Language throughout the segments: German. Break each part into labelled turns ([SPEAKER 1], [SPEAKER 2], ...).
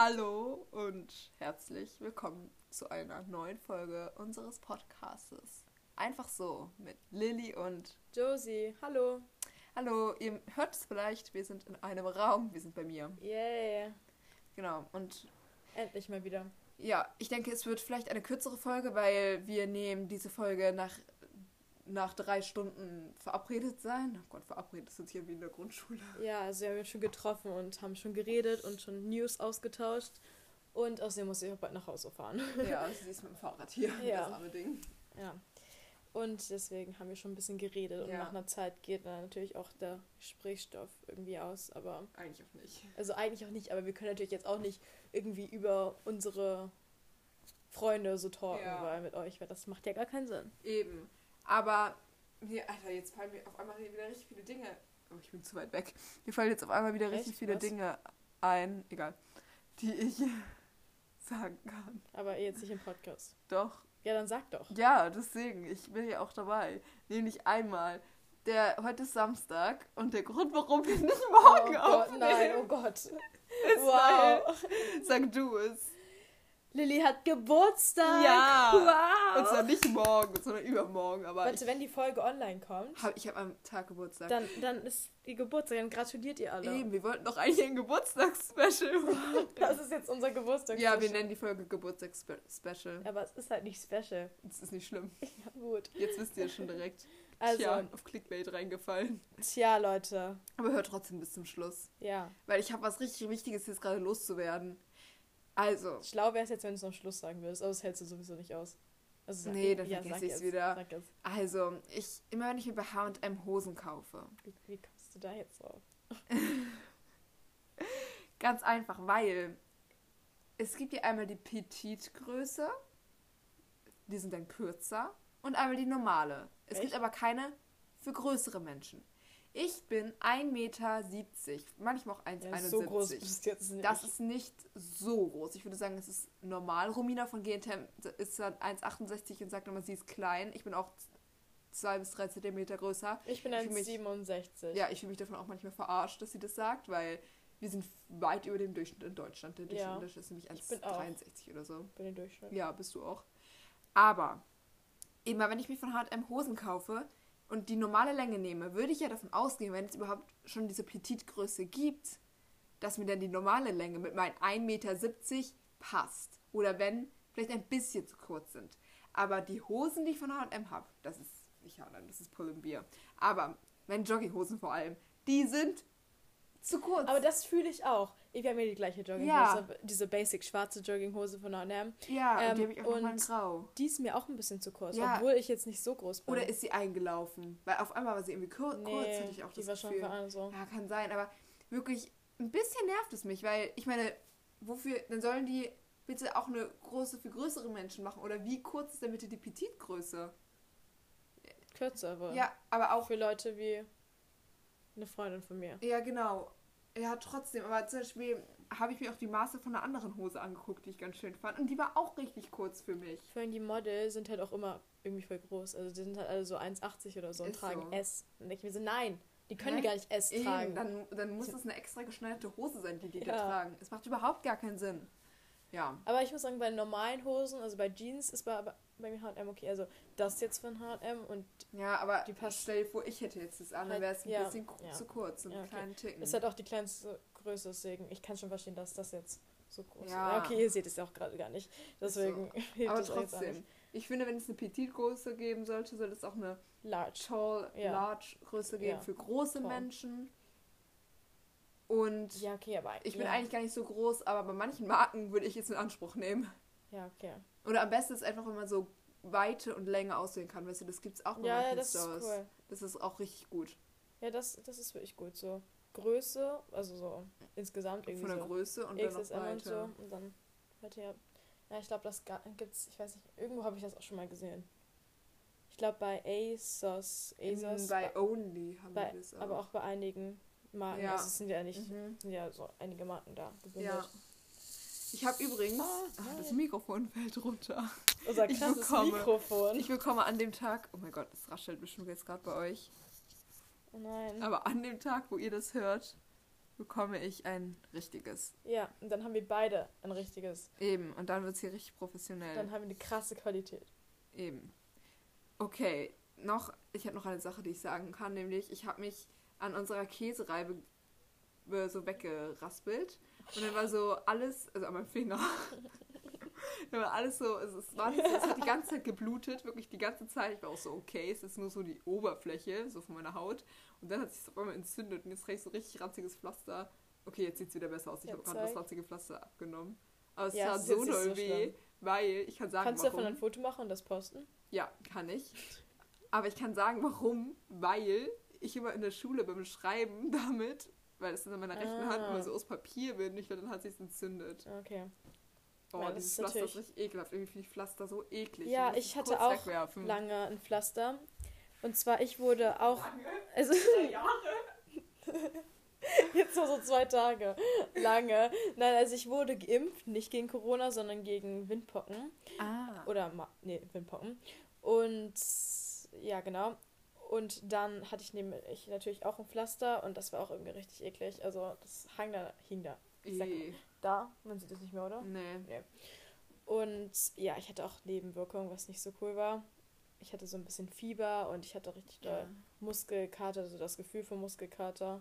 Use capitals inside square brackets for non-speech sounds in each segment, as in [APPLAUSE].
[SPEAKER 1] Hallo und herzlich willkommen zu einer neuen Folge unseres Podcastes. Einfach so mit Lilly und
[SPEAKER 2] Josie. Hallo.
[SPEAKER 1] Hallo, ihr hört es vielleicht, wir sind in einem Raum, wir sind bei mir.
[SPEAKER 2] Yay.
[SPEAKER 1] Genau, und
[SPEAKER 2] Endlich mal wieder.
[SPEAKER 1] ja, ich denke, es wird vielleicht eine kürzere Folge, weil wir nehmen diese Folge nach, nach drei Stunden verabredet sein. Oh Gott, verabredet sind hier wie in der Grundschule.
[SPEAKER 2] Ja, also wir haben uns schon getroffen und haben schon geredet und schon News ausgetauscht. Und außerdem muss ich auch bald nach Hause fahren.
[SPEAKER 1] Ja, sie ist mit dem Fahrrad hier,
[SPEAKER 2] Ja.
[SPEAKER 1] das arme Ding.
[SPEAKER 2] ja. Und deswegen haben wir schon ein bisschen geredet. Und
[SPEAKER 1] Ja.
[SPEAKER 2] nach einer Zeit geht dann natürlich auch der Gesprächsstoff irgendwie aus. Aber,
[SPEAKER 1] Eigentlich auch nicht.
[SPEAKER 2] also eigentlich auch nicht, aber wir können natürlich jetzt auch nicht irgendwie über unsere Freunde so talken,
[SPEAKER 1] Ja.
[SPEAKER 2] weil mit euch, weil das macht ja gar keinen Sinn.
[SPEAKER 1] Eben. Aber, mir, Alter, jetzt fallen mir auf einmal wieder richtig viele Dinge. Oh, ich bin zu weit weg. Mir fallen jetzt auf einmal wieder richtig
[SPEAKER 2] Echt?
[SPEAKER 1] viele
[SPEAKER 2] Was?
[SPEAKER 1] Dinge ein, egal, die ich [LAUGHS] sagen kann.
[SPEAKER 2] Aber jetzt nicht im Podcast.
[SPEAKER 1] Doch.
[SPEAKER 2] Ja, dann sag doch.
[SPEAKER 1] Ja, deswegen, ich bin ja auch dabei. Nämlich einmal. Der, heute ist Samstag und der Grund, warum wir nicht morgen
[SPEAKER 2] oh Gott,
[SPEAKER 1] aufnehmen,
[SPEAKER 2] nein, oh Gott. [LAUGHS]
[SPEAKER 1] ist,
[SPEAKER 2] Wow.
[SPEAKER 1] weil, sag du es.
[SPEAKER 2] Lilly hat Geburtstag.
[SPEAKER 1] Ja.
[SPEAKER 2] Wow.
[SPEAKER 1] Und zwar nicht morgen, sondern übermorgen, aber
[SPEAKER 2] Warte, wenn die Folge online kommt,
[SPEAKER 1] ich habe ich hab am Tag Geburtstag.
[SPEAKER 2] dann, dann ist ihr Geburtstag, dann gratuliert ihr alle.
[SPEAKER 1] Eben, wir wollten doch eigentlich ein Geburtstagsspecial [LAUGHS] machen.
[SPEAKER 2] Das ist jetzt unser Geburtstag.
[SPEAKER 1] Ja, wir nennen die Folge Geburtstagsspecial.
[SPEAKER 2] Aber es ist halt nicht special.
[SPEAKER 1] Das ist nicht schlimm. [LAUGHS]
[SPEAKER 2] Ja, gut.
[SPEAKER 1] Jetzt wisst ihr es schon direkt. [LAUGHS]
[SPEAKER 2] Also,
[SPEAKER 1] Tja, auf Clickbait reingefallen.
[SPEAKER 2] tja, Leute.
[SPEAKER 1] Aber hört trotzdem bis zum Schluss.
[SPEAKER 2] Ja.
[SPEAKER 1] Weil ich habe was richtig Wichtiges jetzt gerade loszuwerden. Also,
[SPEAKER 2] Schlau wäre es jetzt, wenn du es am Schluss sagen würdest, aber das hältst du sowieso nicht aus. Also sag-
[SPEAKER 1] Nee, dann
[SPEAKER 2] ja,
[SPEAKER 1] vergesse ich's
[SPEAKER 2] jetzt,
[SPEAKER 1] wieder. Also, ich, immer wenn ich mir bei H&M Hosen kaufe.
[SPEAKER 2] Wie, wie kommst du da jetzt drauf? [LAUGHS]
[SPEAKER 1] Ganz einfach, weil es gibt ja einmal die Petite-Größe. Die sind dann kürzer. Und einmal die normale. Es
[SPEAKER 2] Echt?
[SPEAKER 1] gibt aber keine für größere Menschen. Ich bin 1,70 Meter, manchmal auch 1,71
[SPEAKER 2] Ja, so groß bist jetzt nicht.
[SPEAKER 1] Das ist nicht so groß. Ich würde sagen, es ist normal. Romina von GNTM ist dann 1,68 und sagt immer, sie ist klein. Ich bin auch 2 bis 3 Zentimeter größer.
[SPEAKER 2] ich bin
[SPEAKER 1] für mich-
[SPEAKER 2] 1,67.
[SPEAKER 1] Ja, ich fühle mich davon auch manchmal verarscht, dass sie das sagt, weil wir sind weit über dem Durchschnitt in Deutschland. Der
[SPEAKER 2] Ja.
[SPEAKER 1] Durchschnitt ist nämlich
[SPEAKER 2] Ich bin auch.
[SPEAKER 1] 1,63 oder so.
[SPEAKER 2] Bin den Durchschnitt.
[SPEAKER 1] Ja, bist du auch. Aber immer wenn ich mir von H&M Hosen kaufe und die normale Länge nehme, würde ich ja davon ausgehen, wenn es überhaupt schon diese Petitgröße gibt, dass mir dann die normale Länge mit meinen 1,70 Meter passt. Oder wenn vielleicht ein bisschen zu kurz sind. Aber die Hosen, die ich von H&M habe, das ist nicht H&M, das ist Pull&Bear. Aber meine Jogginghosen vor allem, die sind zu kurz.
[SPEAKER 2] Aber das fühle ich auch. Ich habe mir die gleiche Jogginghose,
[SPEAKER 1] Ja.
[SPEAKER 2] diese basic schwarze Jogginghose von H&M.
[SPEAKER 1] ja,
[SPEAKER 2] ähm,
[SPEAKER 1] und die habe ich auch noch mal in
[SPEAKER 2] und-
[SPEAKER 1] grau.
[SPEAKER 2] Die ist mir auch ein bisschen zu kurz,
[SPEAKER 1] Ja.
[SPEAKER 2] obwohl ich jetzt nicht so groß bin.
[SPEAKER 1] Oder ist sie eingelaufen? Weil auf einmal war sie irgendwie kur kurz,
[SPEAKER 2] nee,
[SPEAKER 1] hatte ich auch
[SPEAKER 2] die
[SPEAKER 1] das
[SPEAKER 2] war schon
[SPEAKER 1] Gefühl.
[SPEAKER 2] von allem so.
[SPEAKER 1] Ja, kann sein, aber wirklich ein bisschen nervt es mich, weil ich meine, wofür, dann sollen die bitte auch eine große für größere Menschen machen oder wie kurz ist denn bitte die Petitgröße?
[SPEAKER 2] Kürzer aber.
[SPEAKER 1] Ja, aber auch,
[SPEAKER 2] Für Leute wie eine Freundin von mir.
[SPEAKER 1] ja genau, ja trotzdem, aber zum Beispiel habe ich mir auch die Maße von einer anderen Hose angeguckt, die ich ganz schön fand und die war auch richtig kurz für mich.
[SPEAKER 2] Vor allem die Model sind halt auch immer irgendwie voll groß. Also die sind halt alle so 1,80 oder so und
[SPEAKER 1] Ist
[SPEAKER 2] tragen
[SPEAKER 1] so.
[SPEAKER 2] S. Und denke ich mir so, nein, die können
[SPEAKER 1] Hä?
[SPEAKER 2] gar nicht S tragen.
[SPEAKER 1] Eben, dann, dann muss das eine extra geschneiderte Hose sein, die die
[SPEAKER 2] Ja.
[SPEAKER 1] tragen. Es macht überhaupt gar keinen Sinn. Ja.
[SPEAKER 2] Aber ich muss sagen, bei normalen Hosen, also bei Jeans ist bei, bei mir H&M okay. Also das jetzt von H&M und
[SPEAKER 1] Ja, aber
[SPEAKER 2] Die passt-
[SPEAKER 1] stell dir vor, ich hätte jetzt das an, dann
[SPEAKER 2] Halt,
[SPEAKER 1] wäre es ein
[SPEAKER 2] ja,
[SPEAKER 1] bisschen
[SPEAKER 2] ja.
[SPEAKER 1] zu kurz, einen
[SPEAKER 2] Ja, okay.
[SPEAKER 1] kleinen Ticken.
[SPEAKER 2] ist halt auch die kleinste Größe, deswegen ich kann schon verstehen, dass das jetzt so groß ist.
[SPEAKER 1] Ja.
[SPEAKER 2] Okay, ihr seht es ja auch gerade gar nicht. Deswegen [LAUGHS] hilft
[SPEAKER 1] aber
[SPEAKER 2] jetzt
[SPEAKER 1] trotzdem, ich finde, wenn es eine Petitgröße geben sollte, sollte es auch eine
[SPEAKER 2] Large.
[SPEAKER 1] Tall. Large Größe geben für große
[SPEAKER 2] Tall.
[SPEAKER 1] Menschen. Und
[SPEAKER 2] Ja, okay, aber
[SPEAKER 1] ich bin eigentlich gar nicht so groß, aber bei manchen Marken würde ich es in Anspruch nehmen.
[SPEAKER 2] Ja, okay.
[SPEAKER 1] Oder am besten ist einfach, wenn man so Weite und Länge auswählen kann. Weißt du, das gibt es auch bei
[SPEAKER 2] Ja, ja, das ist
[SPEAKER 1] Stores.
[SPEAKER 2] cool.
[SPEAKER 1] Das ist auch richtig gut.
[SPEAKER 2] Ja, das, das ist wirklich gut. So Größe, also so insgesamt irgendwie
[SPEAKER 1] Von der
[SPEAKER 2] so
[SPEAKER 1] Größe und dann noch
[SPEAKER 2] XSM und so.
[SPEAKER 1] weiter.
[SPEAKER 2] Und dann weiter, ja. Ja, ich glaube, das gibt's, ich weiß nicht, irgendwo habe ich das auch schon mal gesehen. Ich glaube bei ASOS, ASOS,
[SPEAKER 1] In, bei Only haben
[SPEAKER 2] bei,
[SPEAKER 1] wir das
[SPEAKER 2] aber auch bei einigen Marken.
[SPEAKER 1] Ja.
[SPEAKER 2] Also es sind ja nicht,
[SPEAKER 1] Mhm.
[SPEAKER 2] sind ja so einige Marken da gebündelt.
[SPEAKER 1] Ja. Ich habe übrigens.
[SPEAKER 2] Ah,
[SPEAKER 1] Ah, das
[SPEAKER 2] nein.
[SPEAKER 1] Mikrofon fällt runter.
[SPEAKER 2] Unser
[SPEAKER 1] Ich
[SPEAKER 2] krasses
[SPEAKER 1] bekomme-
[SPEAKER 2] Mikrofon.
[SPEAKER 1] Ich bekomme an dem Tag. Oh mein Gott, es raschelt bestimmt jetzt gerade bei euch.
[SPEAKER 2] oh nein.
[SPEAKER 1] Aber an dem Tag, wo ihr das hört, bekomme ich ein richtiges.
[SPEAKER 2] Ja, und dann haben wir beide ein richtiges.
[SPEAKER 1] Eben, und dann wird es hier richtig professionell.
[SPEAKER 2] Dann haben wir eine krasse Qualität.
[SPEAKER 1] Eben. Okay, noch, ich habe noch eine Sache, die ich sagen kann, nämlich ich habe mich an unserer Käsereibe äh, so weggeraspelt und dann war so alles, also an meinem Finger, [LAUGHS] dann war alles so, es, es, war, es hat die ganze Zeit geblutet, wirklich die ganze Zeit. Ich war auch so, okay, es ist nur so die Oberfläche, so von meiner Haut. Und dann hat sich es auf einmal entzündet und jetzt kriege ich so richtig ranziges Pflaster. Okay, jetzt sieht es wieder besser aus. Ich habe gerade das ranzige Pflaster abgenommen. Aber es
[SPEAKER 2] Ja,
[SPEAKER 1] tat so doll
[SPEAKER 2] so
[SPEAKER 1] weh,
[SPEAKER 2] schlimm.
[SPEAKER 1] weil ich kann sagen,
[SPEAKER 2] Kannst du
[SPEAKER 1] warum.
[SPEAKER 2] davon ein Foto machen und das posten?
[SPEAKER 1] Ja, kann ich. Aber ich kann sagen, warum. Weil ich immer in der Schule beim Schreiben [LAUGHS] damit, weil es in meiner rechten Hand
[SPEAKER 2] Ah.
[SPEAKER 1] immer so aus Papier bin, ich glaube, dann hat sich entzündet.
[SPEAKER 2] Okay.
[SPEAKER 1] Oh,
[SPEAKER 2] Ja, das
[SPEAKER 1] dieses
[SPEAKER 2] ist
[SPEAKER 1] Pflaster ist richtig ekelhaft. Irgendwie finde ich Pflaster so eklig.
[SPEAKER 2] Ja,
[SPEAKER 1] es
[SPEAKER 2] ich hatte auch
[SPEAKER 1] wegwerfen.
[SPEAKER 2] Lange ein Pflaster. Und zwar, ich wurde auch. Also, [LAUGHS] jetzt nur so zwei Tage. Lange. Nein, also ich wurde geimpft, nicht gegen Corona, sondern gegen Windpocken.
[SPEAKER 1] Ah.
[SPEAKER 2] Oder, nee, Windpocken. Und ja, genau. Und dann hatte ich nämlich natürlich auch ein Pflaster und das war auch irgendwie richtig eklig. Also das hang da, hing da. Ich sag
[SPEAKER 1] Eh.
[SPEAKER 2] da, man sieht es nicht mehr, oder?
[SPEAKER 1] Nee.
[SPEAKER 2] Und ja, ich hatte auch Nebenwirkungen, was nicht so cool war. Ich hatte so ein bisschen Fieber und ich hatte richtig doll
[SPEAKER 1] Ja.
[SPEAKER 2] Muskelkater, also das Gefühl von Muskelkater.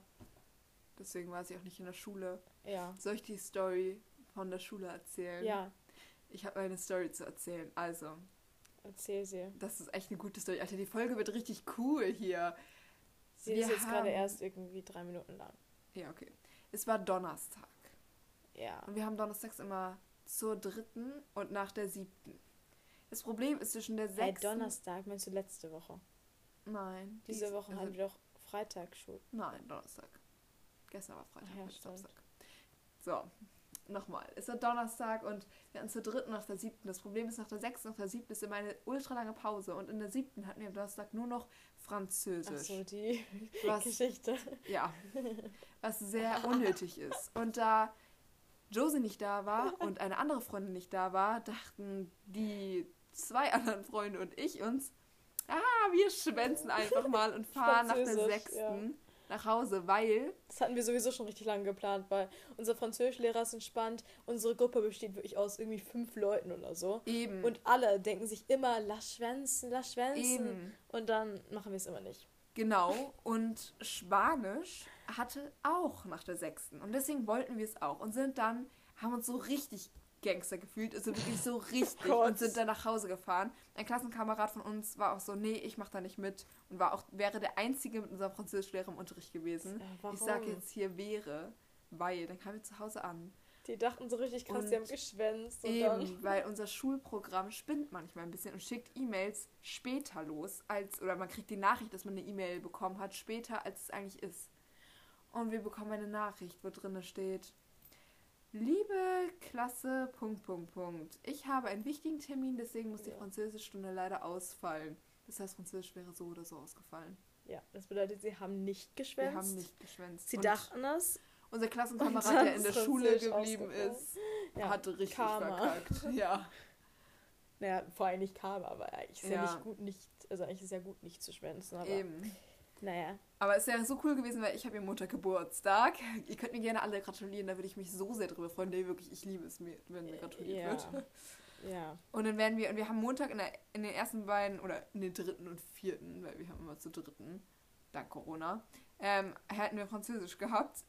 [SPEAKER 1] Deswegen war sie auch nicht in der Schule.
[SPEAKER 2] Ja.
[SPEAKER 1] Soll ich die Story von der Schule erzählen?
[SPEAKER 2] Ja,
[SPEAKER 1] Ich habe eine Story zu erzählen. Also,
[SPEAKER 2] erzähl sie.
[SPEAKER 1] das ist echt eine gute Story. Alter, die Folge wird richtig cool hier.
[SPEAKER 2] Sie
[SPEAKER 1] Wir
[SPEAKER 2] ist jetzt gerade
[SPEAKER 1] haben-
[SPEAKER 2] erst irgendwie drei Minuten lang.
[SPEAKER 1] Ja, okay. Es war Donnerstag.
[SPEAKER 2] Ja.
[SPEAKER 1] Und wir haben donnerstags immer zur dritten und nach der siebten. Das Problem ist zwischen der
[SPEAKER 2] Hey,
[SPEAKER 1] sechsten...
[SPEAKER 2] Donnerstag, meinst du letzte Woche?
[SPEAKER 1] Nein.
[SPEAKER 2] Diese
[SPEAKER 1] dies-
[SPEAKER 2] Woche
[SPEAKER 1] also,
[SPEAKER 2] hatten wir doch Freitag Schule.
[SPEAKER 1] Nein, Donnerstag. Gestern war Freitag,
[SPEAKER 2] ja.
[SPEAKER 1] Samstag. So, nochmal. Es war Donnerstag und wir hatten zur dritten nach der siebten. Das Problem ist, nach der sechsten, nach der siebten ist immer eine ultra lange Pause. Und in der siebten hatten wir am Donnerstag nur noch Französisch.
[SPEAKER 2] Ach so, die [LAUGHS]
[SPEAKER 1] Was-
[SPEAKER 2] Geschichte.
[SPEAKER 1] Ja, [LAUGHS] was sehr unnötig ist. Und da Josie nicht da war [LAUGHS] und eine andere Freundin nicht da war, dachten die zwei anderen Freunde und ich uns, ah, wir schwänzen einfach mal und fahren nach der sechsten
[SPEAKER 2] ja.
[SPEAKER 1] Nach Hause, weil,
[SPEAKER 2] Das hatten wir sowieso schon richtig lange geplant, weil unser Französischlehrer ist entspannt. Unsere Gruppe besteht wirklich aus irgendwie fünf Leuten oder so.
[SPEAKER 1] eben,
[SPEAKER 2] Und alle denken sich immer, lass schwänzen, lass schwänzen.
[SPEAKER 1] eben,
[SPEAKER 2] Und dann machen wir es immer nicht.
[SPEAKER 1] genau. Und Spanisch hatte auch nach der sechsten. Und deswegen wollten wir es auch und sind dann, haben uns so richtig Gangster gefühlt, also wirklich so [LAUGHS] richtig
[SPEAKER 2] Gott.
[SPEAKER 1] und sind dann nach Hause gefahren. Ein Klassenkamerad von uns war auch so, nee, ich mach da nicht mit und war auch, wäre der Einzige mit unserem Französischlehrer im Unterricht gewesen.
[SPEAKER 2] Äh?
[SPEAKER 1] Ich sage jetzt hier wäre, weil, dann kamen wir zu Hause an.
[SPEAKER 2] Die dachten so richtig krass,
[SPEAKER 1] Und
[SPEAKER 2] die haben geschwänzt. Und dann,
[SPEAKER 1] Eben, weil [LAUGHS] unser Schulprogramm spinnt manchmal ein bisschen und schickt E-Mails später los, als, oder man kriegt die Nachricht, dass man eine E-Mail bekommen hat, später, als es eigentlich ist. Und wir bekommen eine Nachricht, wo drin steht, Liebe Klasse, Punkt, Punkt, Punkt. Ich habe einen wichtigen Termin, deswegen muss die
[SPEAKER 2] Ja.
[SPEAKER 1] Französischstunde leider ausfallen. Das heißt, Französisch wäre so oder so ausgefallen.
[SPEAKER 2] ja, das bedeutet, sie haben nicht geschwänzt.
[SPEAKER 1] Wir haben nicht geschwänzt.
[SPEAKER 2] Sie
[SPEAKER 1] Und
[SPEAKER 2] dachten es.
[SPEAKER 1] Unser Klassenkamerad, der in der Schule geblieben ist,
[SPEAKER 2] Ja,
[SPEAKER 1] hatte richtig
[SPEAKER 2] Karma.
[SPEAKER 1] verkackt. [LAUGHS] Ja.
[SPEAKER 2] Naja, vor allem nicht kam, aber eigentlich ist ja.
[SPEAKER 1] Ja.
[SPEAKER 2] nicht gut, nicht, also eigentlich ist es ja gut, nicht zu schwänzen. Aber
[SPEAKER 1] Eben.
[SPEAKER 2] naja,
[SPEAKER 1] Aber es wäre so cool gewesen, weil ich habe ja Montag Geburtstag. [LAUGHS] Ihr könnt mir gerne alle gratulieren, da würde ich mich so sehr drüber freuen. Nee, wirklich, ich liebe es, mir, wenn mir gratuliert
[SPEAKER 2] ja.
[SPEAKER 1] wird.
[SPEAKER 2] ja.
[SPEAKER 1] Und dann werden wir, und wir haben Montag in, der, in den ersten beiden, oder in den dritten und vierten, weil wir haben immer zu dritten, dank Corona, ähm, hätten wir Französisch gehabt.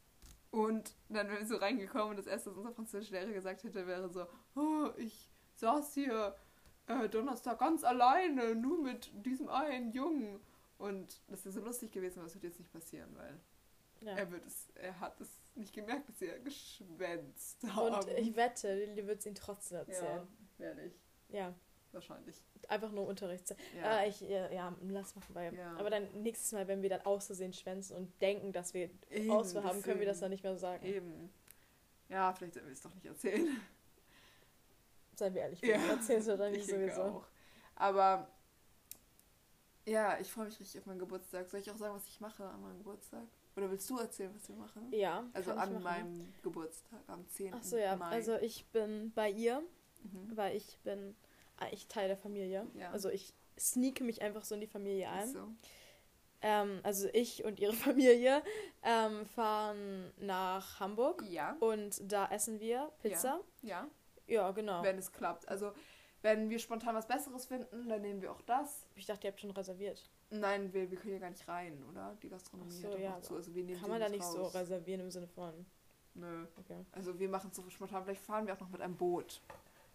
[SPEAKER 1] Und dann wären wir so reingekommen und das erste, was unser Französischlehrer gesagt hätte, wäre so, oh, ich saß hier äh, Donnerstag ganz alleine, nur mit diesem einen Jungen. Und das ist so lustig gewesen, aber es wird jetzt nicht passieren, weil
[SPEAKER 2] ja.
[SPEAKER 1] er wird es, er hat es nicht gemerkt, dass sie geschwänzt haben.
[SPEAKER 2] Und ich wette, Lilly wird es ihnen trotzdem erzählen.
[SPEAKER 1] ja, werde ich.
[SPEAKER 2] Ja,
[SPEAKER 1] Wahrscheinlich.
[SPEAKER 2] einfach nur Unterrichtszeit.
[SPEAKER 1] Ja.
[SPEAKER 2] Äh, ich, ja, ja, lass machen, weil.
[SPEAKER 1] Ja.
[SPEAKER 2] Aber dann nächstes Mal, wenn wir dann aus Versehen schwänzen und denken, dass wir
[SPEAKER 1] Eben,
[SPEAKER 2] Auswahl haben, können wir das dann nicht mehr sagen.
[SPEAKER 1] Eben. Ja, vielleicht sollten wir es doch nicht erzählen.
[SPEAKER 2] Seien wir ehrlich,
[SPEAKER 1] Ja.
[SPEAKER 2] wir erzählen es dann [LAUGHS] nicht sowieso.
[SPEAKER 1] auch. Aber ja, ich freue mich richtig auf meinen Geburtstag. Soll ich auch sagen, was ich mache an meinem Geburtstag? Oder willst du erzählen, was wir machen?
[SPEAKER 2] Ja.
[SPEAKER 1] Also an meinem Geburtstag, am 10.
[SPEAKER 2] Ach so, ja.
[SPEAKER 1] Mai.
[SPEAKER 2] Also ich bin bei ihr,
[SPEAKER 1] mhm.
[SPEAKER 2] weil ich bin eigentlich Teil der Familie.
[SPEAKER 1] Ja.
[SPEAKER 2] Also ich sneake mich einfach so in die Familie ein.
[SPEAKER 1] so.
[SPEAKER 2] ähm, also ich und ihre [LAUGHS] Familie, ähm, fahren nach Hamburg.
[SPEAKER 1] Ja.
[SPEAKER 2] Und da essen wir Pizza.
[SPEAKER 1] Ja.
[SPEAKER 2] Ja, genau.
[SPEAKER 1] Wenn es klappt. Also, wenn wir spontan was Besseres finden, dann nehmen wir auch das.
[SPEAKER 2] Ich dachte, ihr habt schon reserviert.
[SPEAKER 1] Nein, wir, wir können hier gar nicht rein, oder? Die Gastronomie
[SPEAKER 2] Ach so,
[SPEAKER 1] hat
[SPEAKER 2] ja,
[SPEAKER 1] noch zu. Also wir nehmen
[SPEAKER 2] Kann man da nicht so
[SPEAKER 1] raus.
[SPEAKER 2] reservieren im Sinne von.
[SPEAKER 1] Nö.
[SPEAKER 2] Okay.
[SPEAKER 1] Also wir machen es so spontan. Vielleicht fahren wir auch noch mit einem Boot.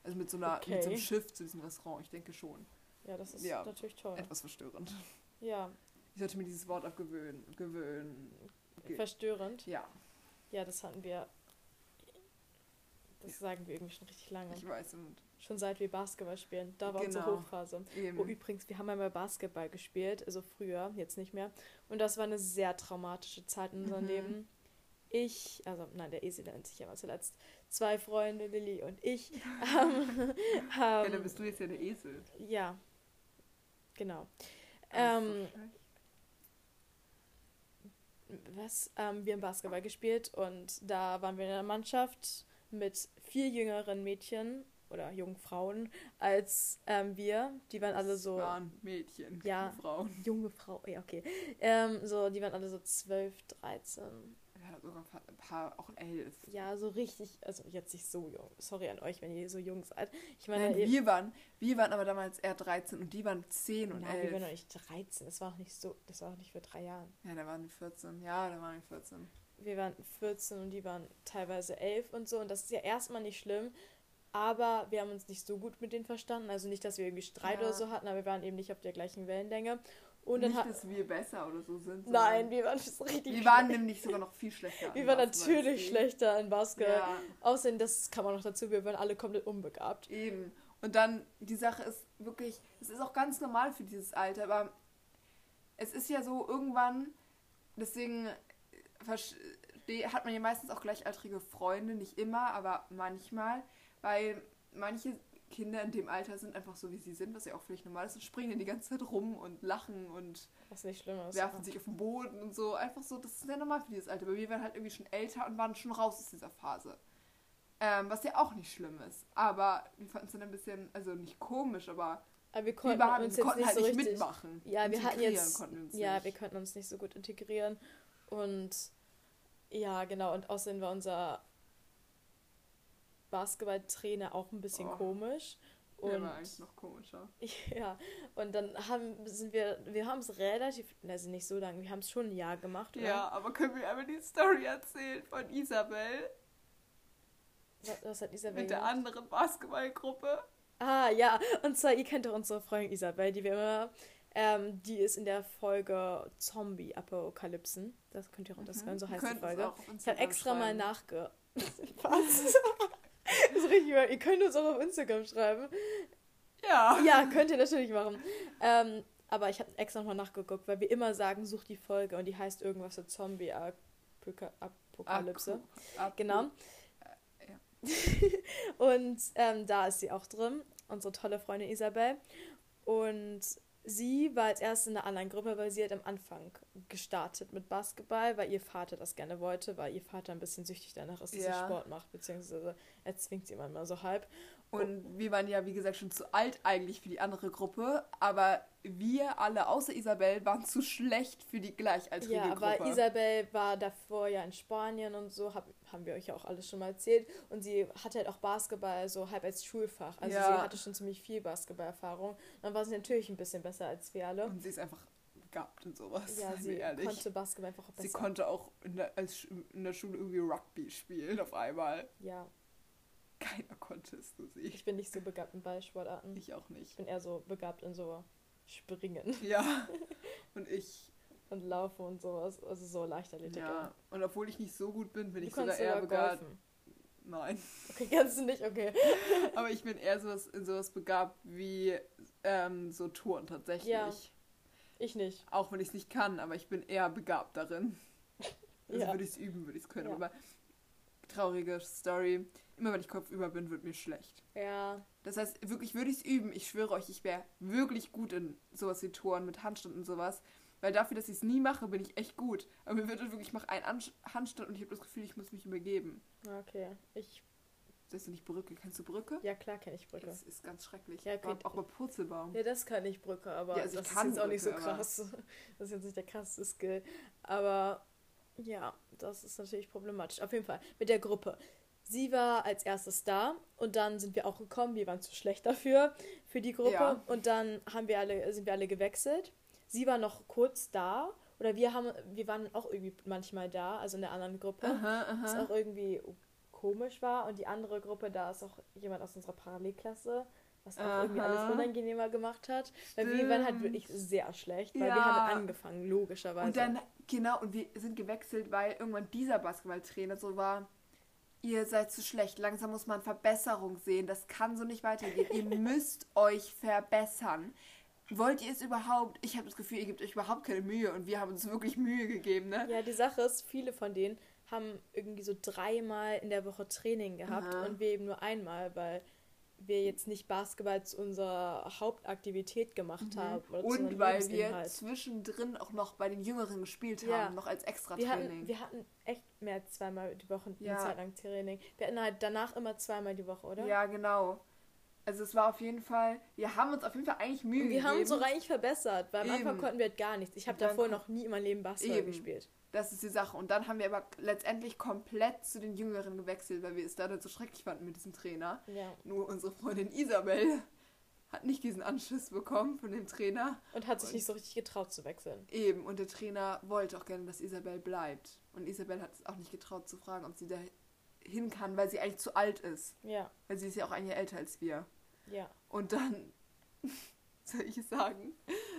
[SPEAKER 1] Also mit so, einer,
[SPEAKER 2] Okay.
[SPEAKER 1] mit so einem Schiff zu diesem Restaurant. Ich denke schon.
[SPEAKER 2] Ja, das ist
[SPEAKER 1] Ja.
[SPEAKER 2] natürlich toll.
[SPEAKER 1] Etwas verstörend.
[SPEAKER 2] Ja,
[SPEAKER 1] Ich sollte mir dieses Wort abgewöhnen. Gewöhnen. Okay.
[SPEAKER 2] verstörend.
[SPEAKER 1] Ja,
[SPEAKER 2] Ja, das hatten wir. Das sagen wir irgendwie schon richtig lange.
[SPEAKER 1] ich weiß. Und
[SPEAKER 2] Schon seit wir Basketball spielen. Da war unsere
[SPEAKER 1] Genau.
[SPEAKER 2] Hochphase.
[SPEAKER 1] eben.
[SPEAKER 2] Oh, übrigens, wir haben einmal Basketball gespielt, also früher, jetzt nicht mehr. Und das war eine sehr traumatische Zeit in unserem
[SPEAKER 1] Mhm.
[SPEAKER 2] Leben. Ich, also nein, der Esel nennt sich ja mal zuletzt, zwei Freunde, Lilly und ich, [LAUGHS] ähm,
[SPEAKER 1] ja,
[SPEAKER 2] ähm,
[SPEAKER 1] dann bist du jetzt ja der Esel.
[SPEAKER 2] ja, genau. Ähm, was? Ähm, wir haben Basketball gespielt und da waren wir in einer Mannschaft mit vier jüngeren Mädchen oder jungen Frauen als ähm, wir. Die waren alle
[SPEAKER 1] Das
[SPEAKER 2] so
[SPEAKER 1] waren Mädchen,
[SPEAKER 2] Ja.
[SPEAKER 1] Frauen.
[SPEAKER 2] junge Frau, ja okay. Ähm, so, die waren alle so 12, 13.
[SPEAKER 1] Ja, sogar ein paar, auch elf.
[SPEAKER 2] Ja, so richtig, also jetzt nicht so jung. Sorry an euch, wenn ihr so jung seid. Ich meine,
[SPEAKER 1] Nein, wir waren, wir waren aber damals eher 13 und die waren 10 und
[SPEAKER 2] nein, wir
[SPEAKER 1] 11.
[SPEAKER 2] waren noch nicht 13. Das war auch nicht so, das war auch nicht für drei Jahren.
[SPEAKER 1] Ja, da waren die 14. Ja, da waren die 14.
[SPEAKER 2] Wir waren 14 und die waren teilweise 11 und so. Und das ist ja erstmal nicht schlimm. Aber wir haben uns nicht so gut mit denen verstanden. Also nicht, dass wir irgendwie Streit
[SPEAKER 1] Ja.
[SPEAKER 2] oder so hatten, aber wir waren eben nicht auf der gleichen Wellenlänge. Und dann
[SPEAKER 1] Nicht, dass wir besser oder so sind.
[SPEAKER 2] Nein, wir waren so richtig
[SPEAKER 1] wir waren nämlich sogar noch viel schlechter.
[SPEAKER 2] Wir waren natürlich schlechter in Basketball.
[SPEAKER 1] Ja,
[SPEAKER 2] Außerdem, das kann man noch dazu, wir waren alle komplett unbegabt.
[SPEAKER 1] eben. Und dann, die Sache ist wirklich, es ist auch ganz normal für dieses Alter, aber es ist ja so irgendwann, deswegen verste- hat man ja meistens auch gleichaltrige Freunde, nicht immer, aber manchmal, weil manche Kinder in dem Alter sind einfach so, wie sie sind, was ja auch völlig normal ist, und springen die ganze Zeit rum und lachen und
[SPEAKER 2] schlimm ist.
[SPEAKER 1] werfen sich auf den Boden und so. Einfach so, das ist sehr normal für dieses Alter. Aber wir waren halt irgendwie schon älter und waren schon raus aus dieser Phase. Ähm, was ja auch nicht schlimm ist. Aber wir fanden es dann ein bisschen, also nicht komisch, aber
[SPEAKER 2] Aber wir
[SPEAKER 1] wir,
[SPEAKER 2] konnten
[SPEAKER 1] waren,
[SPEAKER 2] uns
[SPEAKER 1] wir konnten
[SPEAKER 2] nicht
[SPEAKER 1] halt
[SPEAKER 2] so
[SPEAKER 1] nicht
[SPEAKER 2] richtig.
[SPEAKER 1] mitmachen.
[SPEAKER 2] Ja, wir hatten jetzt.
[SPEAKER 1] konnten wir uns
[SPEAKER 2] Ja,
[SPEAKER 1] nicht.
[SPEAKER 2] wir konnten uns nicht so gut integrieren. Und ja, genau. Und außerdem war unser Basketballtrainer auch ein bisschen
[SPEAKER 1] Oh.
[SPEAKER 2] komisch.
[SPEAKER 1] Der
[SPEAKER 2] Und
[SPEAKER 1] war eigentlich noch komischer. [LAUGHS]
[SPEAKER 2] ja, und dann haben sind wir, wir haben es relativ, also nicht so lange, wir haben es schon ein Jahr gemacht, oder?
[SPEAKER 1] Ja, aber können wir einmal die Story erzählen von Isabel
[SPEAKER 2] Was, was hat Isabel
[SPEAKER 1] mit der
[SPEAKER 2] gemacht?
[SPEAKER 1] anderen Basketballgruppe?
[SPEAKER 2] Ah, ja. Und zwar, ihr kennt doch unsere Freundin Isabel, die wir immer. Ähm, die ist in der Folge Zombie-Apokalypsen. Das könnt ihr runterschreiben, so
[SPEAKER 1] Wir
[SPEAKER 2] heißt die
[SPEAKER 1] könnten es
[SPEAKER 2] Folge.
[SPEAKER 1] auch
[SPEAKER 2] Ich habe extra mal nachge. [LAUGHS] Was? [LAUGHS] richtig, wahr. ihr könnt uns auch auf Instagram schreiben.
[SPEAKER 1] Ja.
[SPEAKER 2] Ja, könnt ihr natürlich machen. Ähm, aber ich habe extra nochmal nachgeguckt, weil wir immer sagen, such die Folge und die heißt irgendwas so Zombie-Apokalypse. Genau. [LAUGHS] und ähm, da ist sie auch drin, unsere tolle Freundin Isabel. Und sie war als erste in einer anderen Gruppe, weil sie hat am Anfang gestartet mit Basketball, weil ihr Vater das gerne wollte, weil ihr Vater ein bisschen süchtig danach ist, dass sie
[SPEAKER 1] Ja.
[SPEAKER 2] Sport macht, beziehungsweise er zwingt sie manchmal so halb.
[SPEAKER 1] Und wir waren ja, wie gesagt, schon zu alt eigentlich für die andere Gruppe, aber wir alle außer Isabel waren zu schlecht für die gleichaltrige
[SPEAKER 2] Ja,
[SPEAKER 1] Gruppe.
[SPEAKER 2] aber Isabel war davor ja in Spanien und so, hab, haben wir euch ja auch alles schon mal erzählt. Und sie hatte halt auch Basketball so halb als Schulfach. Also
[SPEAKER 1] Ja.
[SPEAKER 2] sie hatte schon ziemlich viel Basketballerfahrung. Dann war sie natürlich ein bisschen besser als wir alle.
[SPEAKER 1] Und sie ist einfach begabt in sowas.
[SPEAKER 2] Ja, sie konnte Basketball einfach auch
[SPEAKER 1] sie
[SPEAKER 2] besser.
[SPEAKER 1] konnte auch in der, als, in der Schule irgendwie Rugby spielen auf einmal.
[SPEAKER 2] ja,
[SPEAKER 1] Keiner konnte es, nur sie.
[SPEAKER 2] ich bin nicht so begabt in Ballsportarten.
[SPEAKER 1] Ich auch
[SPEAKER 2] Ich
[SPEAKER 1] nicht.
[SPEAKER 2] bin eher so begabt in so Springen
[SPEAKER 1] Ja. [LAUGHS] Und ich,
[SPEAKER 2] und Laufen und sowas. Also so Leichtathletik.
[SPEAKER 1] ja. Und obwohl ich nicht so gut bin, bin
[SPEAKER 2] Du
[SPEAKER 1] ich sogar eher begabt.
[SPEAKER 2] golfen.
[SPEAKER 1] Nein.
[SPEAKER 2] Okay, kannst du nicht? Okay. [LAUGHS]
[SPEAKER 1] Aber ich bin eher sowas, in sowas begabt wie ähm, so Touren tatsächlich.
[SPEAKER 2] Ja. Ich nicht.
[SPEAKER 1] Auch wenn ich es nicht kann, aber ich bin eher begabt darin. [LAUGHS] Also
[SPEAKER 2] Ja.
[SPEAKER 1] würde ich es üben, würde ich es können.
[SPEAKER 2] Ja.
[SPEAKER 1] Aber traurige Story. Immer wenn ich kopfüber bin, wird mir schlecht.
[SPEAKER 2] Ja.
[SPEAKER 1] Das heißt, wirklich würde ich es üben. Ich schwöre euch, ich wäre wirklich gut in sowas wie Touren mit Handstand und sowas. Weil dafür, dass ich es nie mache, bin ich echt gut. Aber mir wird wirklich, ich mache einen Handstand und ich habe das Gefühl, ich muss mich übergeben.
[SPEAKER 2] Okay. Ich
[SPEAKER 1] Das ist nicht Brücke. Kennst du Brücke?
[SPEAKER 2] Ja, klar kenne ich Brücke.
[SPEAKER 1] Das ist ganz schrecklich.
[SPEAKER 2] Ja, okay.
[SPEAKER 1] auch bei Purzelbaum.
[SPEAKER 2] Ja, das kann ich Brücke, aber
[SPEAKER 1] Ja, also ich
[SPEAKER 2] das
[SPEAKER 1] kann
[SPEAKER 2] ist jetzt auch nicht so
[SPEAKER 1] Brücke,
[SPEAKER 2] krass. [LAUGHS] Das ist jetzt nicht der krasseste Skill. Aber ja, das ist natürlich problematisch. Auf jeden Fall mit der Gruppe. Sie war als erstes da und dann sind wir auch gekommen. Wir waren zu schlecht dafür, für die Gruppe.
[SPEAKER 1] Ja.
[SPEAKER 2] Und dann haben wir alle, sind wir alle gewechselt. Sie war noch kurz da. Oder wir haben, wir waren auch irgendwie manchmal da, also in der anderen Gruppe.
[SPEAKER 1] Aha,
[SPEAKER 2] Was
[SPEAKER 1] aha.
[SPEAKER 2] auch irgendwie komisch war. Und die andere Gruppe, da ist auch jemand aus unserer Parallelklasse, was auch irgendwie
[SPEAKER 1] Aha.
[SPEAKER 2] alles unangenehmer gemacht hat. Weil wir waren halt
[SPEAKER 1] Stimmt.
[SPEAKER 2] wirklich sehr schlecht, weil
[SPEAKER 1] Ja.
[SPEAKER 2] wir haben angefangen, logischerweise.
[SPEAKER 1] Und dann, genau, und wir sind gewechselt, weil irgendwann dieser Basketballtrainer so war, ihr seid zu schlecht, langsam muss man Verbesserung sehen, das kann so nicht weitergehen, ihr [LAUGHS] müsst euch verbessern. Wollt ihr es überhaupt? Ich habe das Gefühl, ihr gebt euch überhaupt keine Mühe und wir haben uns wirklich Mühe gegeben, ne?
[SPEAKER 2] ja, die Sache ist, viele von denen haben irgendwie so dreimal in der Woche Training gehabt
[SPEAKER 1] Aha.
[SPEAKER 2] und wir eben nur einmal, weil wir jetzt nicht Basketball zu unserer Hauptaktivität gemacht haben.
[SPEAKER 1] Mhm. Und weil wir zwischendrin auch noch bei den Jüngeren gespielt haben,
[SPEAKER 2] Ja.
[SPEAKER 1] noch als extra
[SPEAKER 2] Wir
[SPEAKER 1] Training.
[SPEAKER 2] hatten, wir hatten echt mehr als zweimal die Woche
[SPEAKER 1] Ja.
[SPEAKER 2] eine Zeit lang Training. Wir hatten halt danach immer zweimal die Woche, oder?
[SPEAKER 1] Ja, genau. Also es war auf jeden Fall, wir haben uns auf jeden Fall eigentlich Mühe
[SPEAKER 2] Und wir
[SPEAKER 1] gegeben.
[SPEAKER 2] haben uns auch eigentlich verbessert, weil am Anfang konnten wir halt gar nichts. Ich habe davor noch nie in meinem Leben Basketball
[SPEAKER 1] Eben.
[SPEAKER 2] gespielt.
[SPEAKER 1] Das ist die Sache. Und dann haben wir aber letztendlich komplett zu den Jüngeren gewechselt, weil wir es da dann so schrecklich fanden mit diesem Trainer.
[SPEAKER 2] Ja.
[SPEAKER 1] Nur unsere Freundin Isabel hat nicht diesen Anschiss bekommen von dem Trainer.
[SPEAKER 2] Und hat sich
[SPEAKER 1] Und-
[SPEAKER 2] nicht so richtig getraut zu wechseln.
[SPEAKER 1] Eben. Und der Trainer wollte auch gerne, dass Isabel bleibt. Und Isabel hat es auch nicht getraut zu fragen, ob sie da hin kann, weil sie eigentlich zu alt ist.
[SPEAKER 2] Ja,
[SPEAKER 1] Weil sie ist ja auch ein Jahr älter als wir.
[SPEAKER 2] ja,
[SPEAKER 1] Und dann, [LAUGHS] soll ich sagen,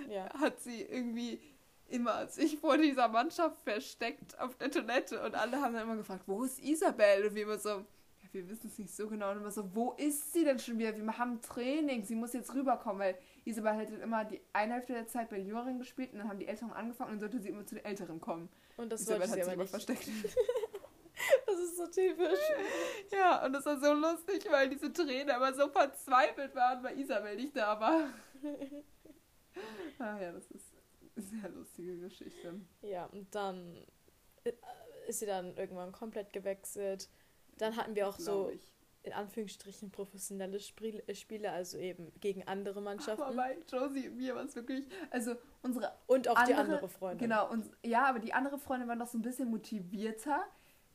[SPEAKER 2] ja.
[SPEAKER 1] hat sie irgendwie immer sich vor dieser Mannschaft versteckt auf der Toilette und alle haben dann immer gefragt, wo ist Isabel? Und wir immer so, ja, wir wissen es nicht so genau. Und immer so, wo ist sie denn schon wieder? Wir haben Training, sie muss jetzt rüberkommen, weil Isabel hat dann immer die eine Hälfte der Zeit bei den Jüngeren gespielt und dann haben die Älteren angefangen und dann sollte sie immer zu den Älteren kommen.
[SPEAKER 2] Und das
[SPEAKER 1] Isabel hat
[SPEAKER 2] sie
[SPEAKER 1] sich immer
[SPEAKER 2] nicht.
[SPEAKER 1] versteckt. [LAUGHS]
[SPEAKER 2] Das ist so typisch.
[SPEAKER 1] Ja, und das war so lustig, weil diese Trainer immer so verzweifelt waren, weil Isabel nicht da war. [LAUGHS] ah ja, das ist sehr lustige Geschichte.
[SPEAKER 2] Ja, und dann äh, ist sie dann irgendwann komplett gewechselt. Dann hatten wir auch so,
[SPEAKER 1] ich.
[SPEAKER 2] in Anführungsstrichen, professionelle äh, Spiele, also eben gegen andere
[SPEAKER 1] Aber
[SPEAKER 2] Mannschaften.
[SPEAKER 1] bei Josie und mir war es wirklich, also unsere
[SPEAKER 2] Und auch die
[SPEAKER 1] andere-
[SPEAKER 2] andere Freundin.
[SPEAKER 1] Genau, und ja, aber die andere Freundin war noch so ein bisschen motivierter,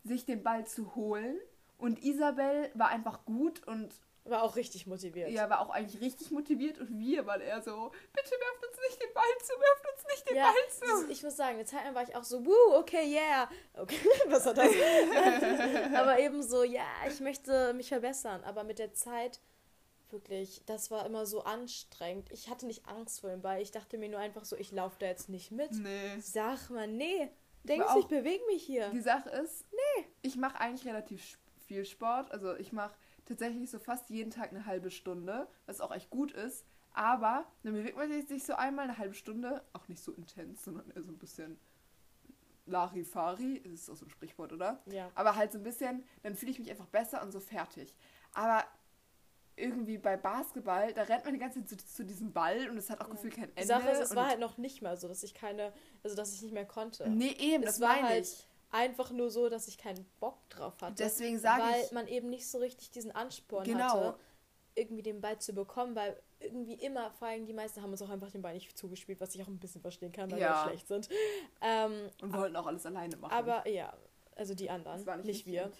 [SPEAKER 1] sich den Ball zu holen. Und Isabel war einfach gut und
[SPEAKER 2] War auch richtig motiviert.
[SPEAKER 1] ja, war auch eigentlich richtig motiviert. Und wir waren eher so, bitte werft uns nicht den Ball zu, werft uns nicht den
[SPEAKER 2] Ja,
[SPEAKER 1] Ball zu.
[SPEAKER 2] ich muss sagen, eine Zeit lang war ich auch so, wuh, okay, yeah. Okay, [LAUGHS] was hat das? [LAUGHS] aber eben so, ja, ich möchte mich verbessern. Aber mit der Zeit, wirklich, das war immer so anstrengend. Ich hatte nicht Angst vor dem Ball. Ich dachte mir nur einfach so, ich laufe da jetzt nicht mit.
[SPEAKER 1] Nee.
[SPEAKER 2] Sag mal, nee. Denkst du, ich bewege mich hier?
[SPEAKER 1] Die Sache ist, nee. ich mache eigentlich relativ viel Sport. Also ich mache tatsächlich so fast jeden Tag eine halbe Stunde, was auch echt gut ist. Aber dann bewegt man sich so einmal eine halbe Stunde, auch nicht so intens, sondern eher so ein bisschen Larifari, ist auch so ein Sprichwort, oder?
[SPEAKER 2] Ja.
[SPEAKER 1] Aber halt so ein bisschen, dann fühle ich mich einfach besser und so fertig. Aber irgendwie bei Basketball, da rennt man die ganze Zeit zu, zu diesem Ball und es hat auch
[SPEAKER 2] Ja.
[SPEAKER 1] gefühlt kein Ende.
[SPEAKER 2] Die Sache ist, es war halt noch nicht mal so, dass ich keine, also dass ich nicht mehr konnte.
[SPEAKER 1] Nee, eben,
[SPEAKER 2] es
[SPEAKER 1] das
[SPEAKER 2] war
[SPEAKER 1] meine
[SPEAKER 2] halt
[SPEAKER 1] ich.
[SPEAKER 2] Einfach nur so, dass ich keinen Bock drauf hatte.
[SPEAKER 1] Deswegen sage
[SPEAKER 2] weil
[SPEAKER 1] ich,
[SPEAKER 2] man eben nicht so richtig diesen Ansporn
[SPEAKER 1] Genau.
[SPEAKER 2] hatte, irgendwie den Ball zu bekommen, weil irgendwie immer, vor allem die meisten haben uns auch einfach den Ball nicht zugespielt, was ich auch ein bisschen verstehen kann, weil
[SPEAKER 1] Ja.
[SPEAKER 2] wir schlecht sind. Ähm,
[SPEAKER 1] und wollten auch alles alleine machen.
[SPEAKER 2] aber ja, also die anderen,
[SPEAKER 1] das nicht,
[SPEAKER 2] nicht, wir.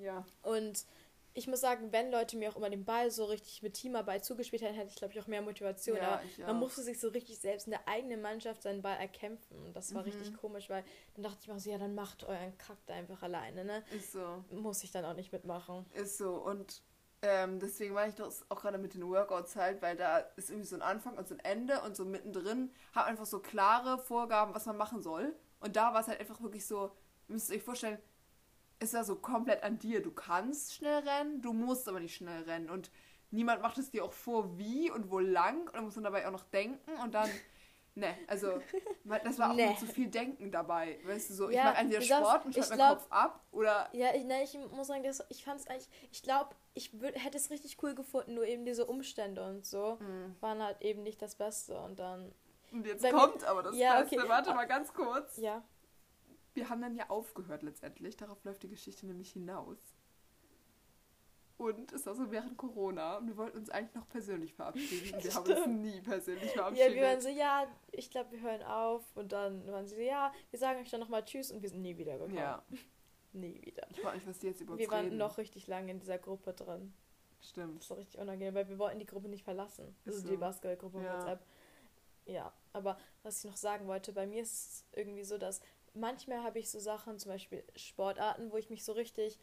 [SPEAKER 1] Ja.
[SPEAKER 2] Und ich muss sagen, wenn Leute mir auch immer den Ball so richtig mit Teamarbeit zugespielt hätten, hätte ich, glaube ich, auch mehr Motivation.
[SPEAKER 1] Ja,
[SPEAKER 2] Aber man musste sich so richtig selbst in der eigenen Mannschaft seinen Ball erkämpfen. Und das war
[SPEAKER 1] Mhm.
[SPEAKER 2] richtig komisch, weil dann dachte ich mir auch so, ja, dann macht euren Kack da einfach alleine, ne?
[SPEAKER 1] Ist so.
[SPEAKER 2] Muss ich dann auch nicht mitmachen.
[SPEAKER 1] Ist so. Und ähm, deswegen meine ich das auch gerade mit den Workouts halt, weil da ist irgendwie so ein Anfang und so ein Ende und so mittendrin haben einfach so klare Vorgaben, was man machen soll. Und da war es halt einfach wirklich so, ihr müsst euch vorstellen, es war so komplett an dir. Du kannst schnell rennen, du musst aber nicht schnell rennen. Und niemand macht es dir auch vor, wie und wo lang. Und dann muss man dabei auch noch denken und dann. [LAUGHS] Ne, also das war auch
[SPEAKER 2] Nee.
[SPEAKER 1] nur zu viel Denken dabei. Weißt du so, ich
[SPEAKER 2] Ja,
[SPEAKER 1] mache entweder Sport und
[SPEAKER 2] ich
[SPEAKER 1] schalte meinen Kopf ab oder
[SPEAKER 2] Ja, ich, ne, ich muss sagen, das, ich fand es eigentlich, ich glaube, ich würd, hätte es richtig cool gefunden, nur eben diese Umstände und so
[SPEAKER 1] Mhm.
[SPEAKER 2] waren halt eben nicht das Beste. Und dann,
[SPEAKER 1] Und jetzt
[SPEAKER 2] mir-
[SPEAKER 1] kommt aber das
[SPEAKER 2] Ja,
[SPEAKER 1] Beste.
[SPEAKER 2] okay.
[SPEAKER 1] Warte mal ganz kurz.
[SPEAKER 2] ja,
[SPEAKER 1] Wir haben dann ja aufgehört letztendlich. Darauf läuft die Geschichte nämlich hinaus. Und es war so während Corona und wir wollten uns eigentlich noch persönlich verabschieden. Wir haben uns nie persönlich
[SPEAKER 2] Ja,
[SPEAKER 1] verabschiedet.
[SPEAKER 2] wir waren so, ja, ich glaube, wir hören auf. Und dann waren sie so, ja, wir sagen euch dann nochmal Tschüss und wir sind nie wiedergekommen.
[SPEAKER 1] ja. [LAUGHS]
[SPEAKER 2] Nie wieder.
[SPEAKER 1] Ich frage mich, was die jetzt über uns
[SPEAKER 2] Wir waren
[SPEAKER 1] reden.
[SPEAKER 2] noch richtig lange in dieser Gruppe drin. Das
[SPEAKER 1] Stimmt.
[SPEAKER 2] war richtig unangenehm, weil wir wollten die Gruppe nicht verlassen.
[SPEAKER 1] Ist
[SPEAKER 2] Also
[SPEAKER 1] so.
[SPEAKER 2] die Basketballgruppe auf
[SPEAKER 1] Ja.
[SPEAKER 2] WhatsApp. Ja, aber was ich noch sagen wollte, bei mir ist es irgendwie so, dass manchmal habe ich so Sachen, zum Beispiel Sportarten, wo ich mich so richtig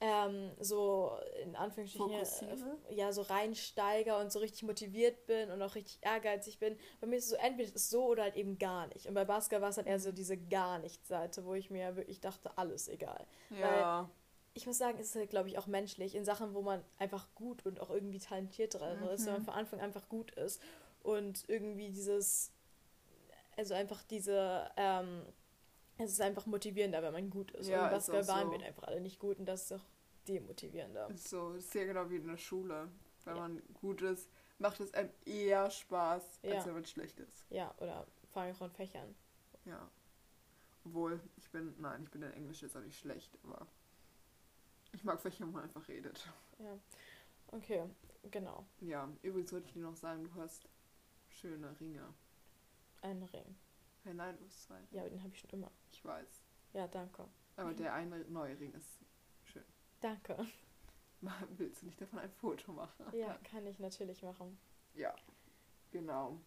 [SPEAKER 2] ähm, so in Anführungsstrichen äh, ja so reinsteiger und so richtig motiviert bin und auch richtig ehrgeizig bin. Bei mir ist es so, entweder ist es so oder halt eben gar nicht. Und bei Basketball war es dann eher so diese gar nicht Seite, wo ich mir wirklich dachte, alles egal
[SPEAKER 1] Ja.
[SPEAKER 2] ich muss sagen, es ist halt, glaube ich, auch menschlich in Sachen, wo man einfach gut und auch irgendwie talentiert drin ist, wenn man
[SPEAKER 1] Mhm.
[SPEAKER 2] von Anfang einfach gut ist und irgendwie dieses, also einfach diese, ähm, es ist einfach motivierender, wenn man gut ist.
[SPEAKER 1] Ja,
[SPEAKER 2] und Basketball waren
[SPEAKER 1] so.
[SPEAKER 2] wir einfach alle nicht gut und das ist auch demotivierender.
[SPEAKER 1] Ist so, ist ja genau wie in der Schule. Wenn
[SPEAKER 2] Ja.
[SPEAKER 1] man gut ist, macht es einem eher Spaß, als
[SPEAKER 2] Ja.
[SPEAKER 1] wenn man schlecht ist.
[SPEAKER 2] Ja, oder vor allem auch in Fächern.
[SPEAKER 1] Ja. Obwohl, ich bin, nein, ich bin in Englisch jetzt auch nicht schlecht, aber ich mag Fächer, wo man einfach redet.
[SPEAKER 2] Ja. Okay, genau.
[SPEAKER 1] Ja, übrigens wollte ich dir noch sagen, du hast schöne Ringe.
[SPEAKER 2] Ein Ring.
[SPEAKER 1] Nein, du hast zwei.
[SPEAKER 2] Ja, aber den habe ich schon immer.
[SPEAKER 1] Ich weiß.
[SPEAKER 2] Ja, danke.
[SPEAKER 1] Aber der eine neue Ring ist schön.
[SPEAKER 2] Danke. [LAUGHS]
[SPEAKER 1] Willst du nicht davon ein Foto machen?
[SPEAKER 2] Ja, kann ich natürlich machen.
[SPEAKER 1] Ja, genau.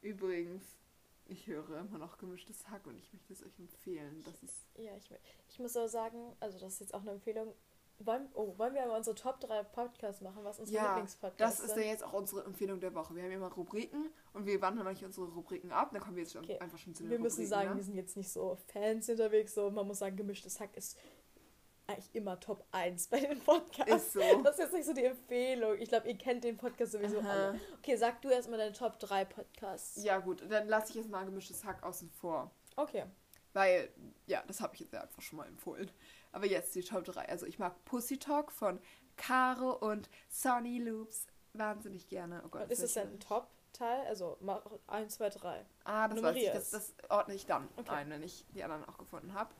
[SPEAKER 1] Übrigens, ich höre immer noch gemischtes Hack und ich möchte es euch empfehlen. Das ist.
[SPEAKER 2] Ja, ich, ich muss aber sagen, also das ist jetzt auch eine Empfehlung. Wollen, oh, wollen wir aber unsere Top 3 Podcasts machen, was unsere
[SPEAKER 1] Ja,
[SPEAKER 2] Lieblingspodcasts
[SPEAKER 1] Das ist
[SPEAKER 2] sind?
[SPEAKER 1] ja jetzt auch unsere Empfehlung der Woche. Wir haben immer Rubriken und wir wandern euch unsere Rubriken ab. Dann kommen wir jetzt schon
[SPEAKER 2] Okay.
[SPEAKER 1] einfach schon zu den
[SPEAKER 2] wir müssen
[SPEAKER 1] Rubriken.
[SPEAKER 2] sagen, wir
[SPEAKER 1] ne?
[SPEAKER 2] sind jetzt nicht so Fans unterwegs, so man muss sagen, gemischtes Hack ist eigentlich immer Top 1 bei den Podcasts.
[SPEAKER 1] Ist so.
[SPEAKER 2] Das ist jetzt nicht so die Empfehlung. Ich glaube, ihr kennt den Podcast sowieso
[SPEAKER 1] Aha.
[SPEAKER 2] alle. Okay, sag du erstmal deine Top 3 Podcasts.
[SPEAKER 1] Ja, gut, dann lasse ich jetzt mal gemischtes Hack außen vor.
[SPEAKER 2] Okay.
[SPEAKER 1] Weil, ja, das habe ich jetzt ja einfach schon mal empfohlen. Aber jetzt die Top 3. Also ich mag Pussy Talk von Caro und Sonny Loops wahnsinnig gerne. Oh Gott,
[SPEAKER 2] Und ist es
[SPEAKER 1] das
[SPEAKER 2] dann ein Top-Teil? Also mach 1, 2, 3.
[SPEAKER 1] Ah, das weiß ich.
[SPEAKER 2] Nummerier
[SPEAKER 1] Das, das ordne ich dann
[SPEAKER 2] Okay.
[SPEAKER 1] ein, wenn ich die anderen auch gefunden habe.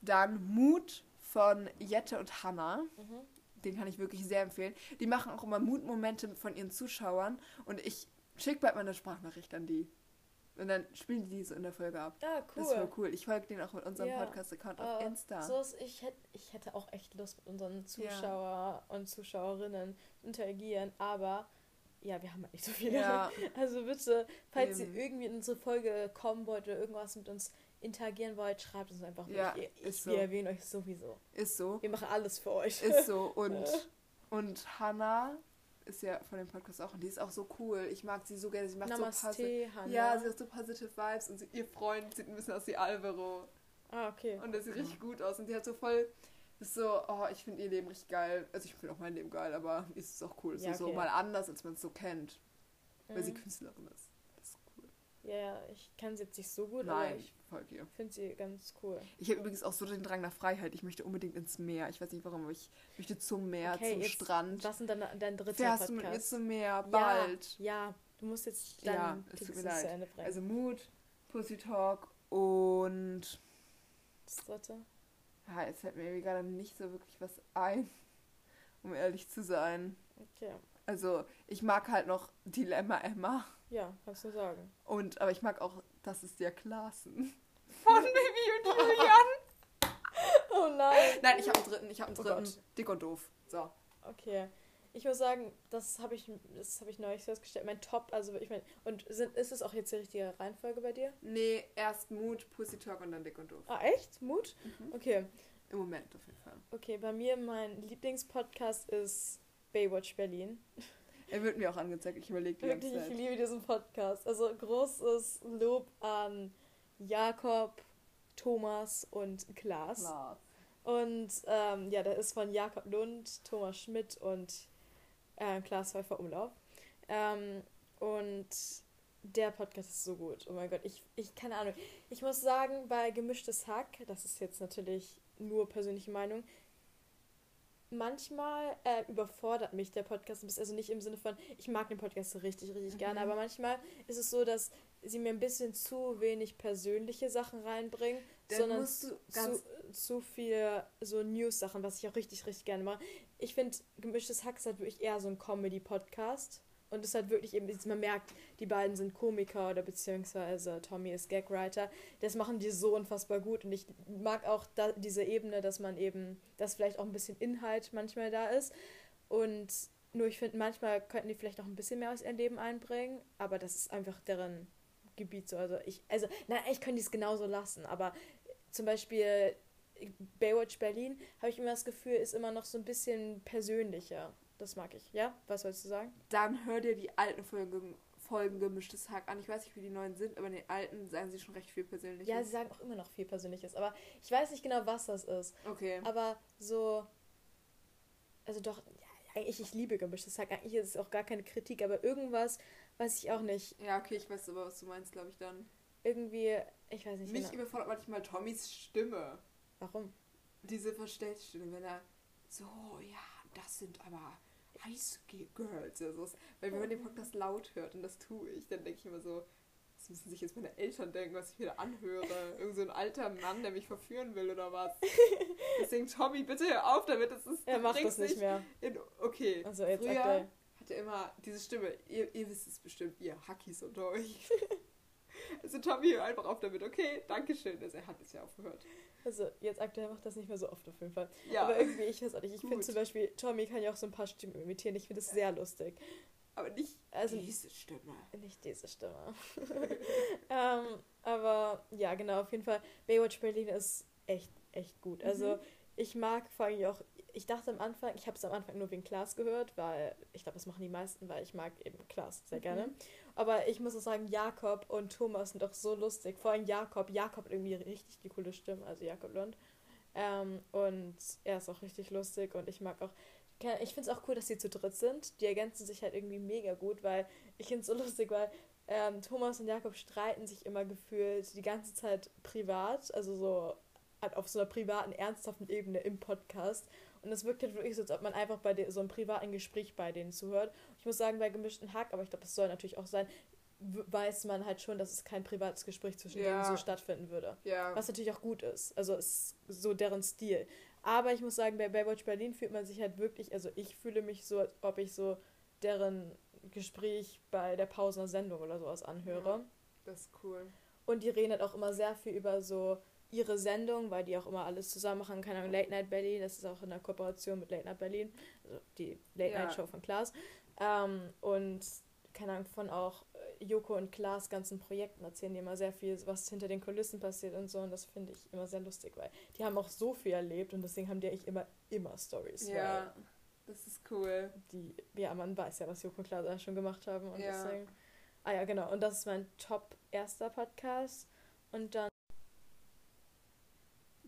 [SPEAKER 1] Dann Mut von Jette und Hannah.
[SPEAKER 2] Mhm.
[SPEAKER 1] Den kann ich wirklich sehr empfehlen. Die machen auch immer Mutmomente von ihren Zuschauern. Und ich schicke bald mal eine Sprachnachricht an die. Und dann spielen die so in der Folge ab.
[SPEAKER 2] Ah,
[SPEAKER 1] Das ist voll
[SPEAKER 2] cool.
[SPEAKER 1] cool. Ich folge denen auch mit unserem
[SPEAKER 2] Ja.
[SPEAKER 1] Podcast-Account auf
[SPEAKER 2] Äh,
[SPEAKER 1] Insta.
[SPEAKER 2] So ist, ich, hätte, ich hätte auch echt Lust mit unseren Zuschauer und Zuschauerinnen zu interagieren, aber ja, wir haben halt nicht so viele.
[SPEAKER 1] Ja, [LAUGHS]
[SPEAKER 2] Also bitte, falls
[SPEAKER 1] Eben.
[SPEAKER 2] ihr irgendwie in unsere Folge kommen wollt oder irgendwas mit uns interagieren wollt, schreibt uns einfach.
[SPEAKER 1] Ja,
[SPEAKER 2] ich, ich,
[SPEAKER 1] ist so.
[SPEAKER 2] Wir erwähnen euch sowieso.
[SPEAKER 1] ist so.
[SPEAKER 2] Wir machen alles für euch.
[SPEAKER 1] Ist so. [LAUGHS] Und, und Hannah ist ja von dem Podcast auch. Und die ist auch so cool. Ich mag sie so gerne. Sie macht so
[SPEAKER 2] Namaste,
[SPEAKER 1] positive
[SPEAKER 2] Hannah.
[SPEAKER 1] Ja, sie hat so positive Vibes. Und sie, ihr Freund sieht ein bisschen aus wie Alvaro.
[SPEAKER 2] ah, okay.
[SPEAKER 1] Und der sieht richtig gut aus. Und die hat so voll. Ist so, oh, ich finde ihr Leben richtig geil. Also ich finde auch mein Leben geil, aber ist es auch cool. Es
[SPEAKER 2] Ja,
[SPEAKER 1] ist so
[SPEAKER 2] okay.
[SPEAKER 1] mal anders, als man es so kennt. Weil sie
[SPEAKER 2] Mhm.
[SPEAKER 1] Künstlerin ist. Das.
[SPEAKER 2] Ja, ja, ich kann sie jetzt nicht so gut,
[SPEAKER 1] Nein,
[SPEAKER 2] aber ich
[SPEAKER 1] folge ihr.
[SPEAKER 2] finde sie ganz cool.
[SPEAKER 1] Ich habe übrigens auch so den Drang nach Freiheit. Ich möchte unbedingt ins Meer. Ich weiß nicht warum, aber ich möchte zum Meer,
[SPEAKER 2] Okay,
[SPEAKER 1] zum
[SPEAKER 2] jetzt-
[SPEAKER 1] Strand.
[SPEAKER 2] Was sind dann dein dritter
[SPEAKER 1] Fährst du mit mir
[SPEAKER 2] Podcast?
[SPEAKER 1] zum Meer? Bald.
[SPEAKER 2] Ja, ja, du musst jetzt
[SPEAKER 1] Ja,
[SPEAKER 2] deinen
[SPEAKER 1] es tut mir
[SPEAKER 2] zu
[SPEAKER 1] leid.
[SPEAKER 2] Ende bringen.
[SPEAKER 1] Also Mut, Pussy Talk und
[SPEAKER 2] das dritte.
[SPEAKER 1] ja, jetzt fällt mir gerade nicht so wirklich was ein, um ehrlich zu sein.
[SPEAKER 2] Okay.
[SPEAKER 1] Also ich mag halt noch Dilemma Emma
[SPEAKER 2] Ja, kannst du sagen.
[SPEAKER 1] und aber ich mag auch Das ist der Klassen [LAUGHS] von Bibi und Julian. [LAUGHS]
[SPEAKER 2] Oh nein.
[SPEAKER 1] Nein, ich habe einen dritten, ich habe einen
[SPEAKER 2] Oh
[SPEAKER 1] dritten.
[SPEAKER 2] Gott.
[SPEAKER 1] Dick und doof. So.
[SPEAKER 2] Okay. Ich muss sagen, das habe ich, das habe ich neulich festgestellt. Mein Top, also ich meine, und sind, ist es auch jetzt die richtige Reihenfolge bei dir?
[SPEAKER 1] Nee, erst Mut, Pussy Talk und dann Dick und doof.
[SPEAKER 2] Ah, echt? Mut?
[SPEAKER 1] Mhm.
[SPEAKER 2] Okay.
[SPEAKER 1] Im Moment auf jeden Fall.
[SPEAKER 2] Okay, bei mir mein Lieblingspodcast ist Baywatch Berlin. [LAUGHS]
[SPEAKER 1] Er wird mir auch angezeigt, ich überlege die ganze
[SPEAKER 2] Wirklich, ich
[SPEAKER 1] Zeit.
[SPEAKER 2] liebe diesen Podcast. Also großes Lob an Jakob, Thomas und Klaas.
[SPEAKER 1] Klar.
[SPEAKER 2] Und ähm, ja, der ist von Jakob Lund, Thomas Schmidt und äh, Klaas Pfeiffer Umlauf. Ähm, und der Podcast ist so gut. Oh mein Gott, ich, ich keine Ahnung. Ich muss sagen, bei Gemischtes Hack, das ist jetzt natürlich nur persönliche Meinung, manchmal äh, überfordert mich der Podcast ein bisschen. Also nicht im Sinne von, ich mag den Podcast richtig, richtig gerne,
[SPEAKER 1] Mhm.
[SPEAKER 2] aber manchmal ist es so, dass sie mir ein bisschen zu wenig persönliche Sachen reinbringen,
[SPEAKER 1] Dann
[SPEAKER 2] sondern zu, zu viel so News-Sachen, was ich auch richtig, richtig gerne mache. Ich finde, Gemischtes Hack ist halt wirklich eher so ein Comedy-Podcast. Und es hat wirklich eben, man merkt, die beiden sind Komiker oder beziehungsweise Tommy ist Gagwriter. Das machen die so unfassbar gut. Und ich mag auch da, diese Ebene, dass man eben, dass vielleicht auch ein bisschen Inhalt manchmal da ist. Und nur ich finde, manchmal könnten die vielleicht noch ein bisschen mehr aus ihrem Leben einbringen, aber das ist einfach deren Gebiet so. Also ich, also, nein, ich könnte es genauso lassen, aber zum Beispiel Baywatch Berlin, habe ich immer das Gefühl, ist immer noch so ein bisschen persönlicher. Das mag ich. Ja? Was sollst du sagen?
[SPEAKER 1] Dann hör dir die alten Folgen, Folgen gemischtes Hack an. Ich weiß nicht, wie die neuen sind, aber in den alten sagen sie schon recht viel Persönliches.
[SPEAKER 2] Ja, sie sagen auch immer noch viel Persönliches, aber ich weiß nicht genau, was das ist.
[SPEAKER 1] Okay.
[SPEAKER 2] Aber so. Also doch, ja, eigentlich, ich liebe gemischtes Hack. Eigentlich ist es auch gar keine Kritik, aber irgendwas weiß ich auch nicht.
[SPEAKER 1] Ja, okay, ich weiß aber, was du meinst, glaube ich, dann.
[SPEAKER 2] Irgendwie, ich weiß nicht.
[SPEAKER 1] Mich genau. überfordert manchmal Tommys Stimme.
[SPEAKER 2] Warum?
[SPEAKER 1] Diese verstellte Stimme, wenn er so, ja, das sind aber Ice Girls. Also, weil wenn man den Podcast laut hört, und das tue ich, dann denke ich immer so, was müssen sich jetzt meine Eltern denken, was ich wieder anhöre? Irgend so ein alter Mann, der mich verführen will oder was? [LAUGHS] Deswegen, Tommy, bitte hör auf damit. Das ist,
[SPEAKER 2] er macht das nicht mehr.
[SPEAKER 1] In, okay,
[SPEAKER 2] also jetzt
[SPEAKER 1] früher aktuell. hat er immer diese Stimme, ihr, ihr wisst es bestimmt, ihr Hackies unter euch. [LAUGHS] also Tommy, hör einfach auf damit, okay? Dankeschön. Also er hat es ja aufgehört.
[SPEAKER 2] Also jetzt aktuell macht das nicht mehr so oft auf jeden Fall. Ja. Aber irgendwie, ich weiß auch nicht. Ich finde zum Beispiel, Tommy kann ja auch so ein paar Stimmen imitieren. Ich finde es sehr lustig.
[SPEAKER 1] Aber nicht also, diese Stimme.
[SPEAKER 2] Nicht diese Stimme. [LAUGHS] ähm, aber ja, genau, auf jeden Fall. Baywatch Berlin ist echt, echt gut. Also mhm. Ich mag vor allem auch, ich dachte am Anfang, ich habe es am Anfang nur wegen Klaas gehört, weil ich glaube, das machen die meisten, weil ich mag eben Klaas sehr mhm. gerne. Aber ich muss auch sagen, Jakob und Thomas sind doch so lustig. Vor allem Jakob. Jakob hat irgendwie richtig die coole Stimme, also Jakob Lund. Ähm, und er ist auch richtig lustig und ich mag auch. Ich finde es auch cool, dass sie zu dritt sind. Die ergänzen sich halt irgendwie mega gut, weil ich finde es so [LAUGHS] lustig, weil ähm, Thomas und Jakob streiten sich immer gefühlt die ganze Zeit privat, also so halt auf so einer privaten, ernsthaften Ebene im Podcast. Und es wirkt halt wirklich so, als ob man einfach bei so einem privaten Gespräch bei denen zuhört. Ich muss sagen, bei gemischten Hack, aber ich glaube, das soll natürlich auch sein, weiß man halt schon, dass es kein privates Gespräch zwischen ja. denen so stattfinden würde.
[SPEAKER 1] Ja.
[SPEAKER 2] Was natürlich auch gut ist. Also ist so deren Stil. Aber ich muss sagen, bei Baywatch Berlin fühlt man sich halt wirklich, also ich fühle mich so, als ob ich so deren Gespräch bei der Pause einer Sendung oder sowas anhöre. Ja,
[SPEAKER 1] das ist cool.
[SPEAKER 2] Und die reden halt auch immer sehr viel über so ihre Sendung, weil die auch immer alles zusammen machen, keine Ahnung, Late Night Berlin, das ist auch in der Kooperation mit Late Night Berlin, also die Late Night Show von Klaas. Ähm, und keine Ahnung, von auch äh, Joko und Klaas ganzen Projekten erzählen die immer sehr viel, was hinter den Kulissen passiert und so. Und das finde ich immer sehr lustig, weil die haben auch so viel erlebt und deswegen haben die eigentlich immer, immer Stories.
[SPEAKER 1] Ja, das ist cool.
[SPEAKER 2] Die, ja, man weiß ja, was Joko und Klaas schon gemacht haben und ja. deswegen. Ah ja, genau. Und das ist mein Top erster Podcast. Und dann.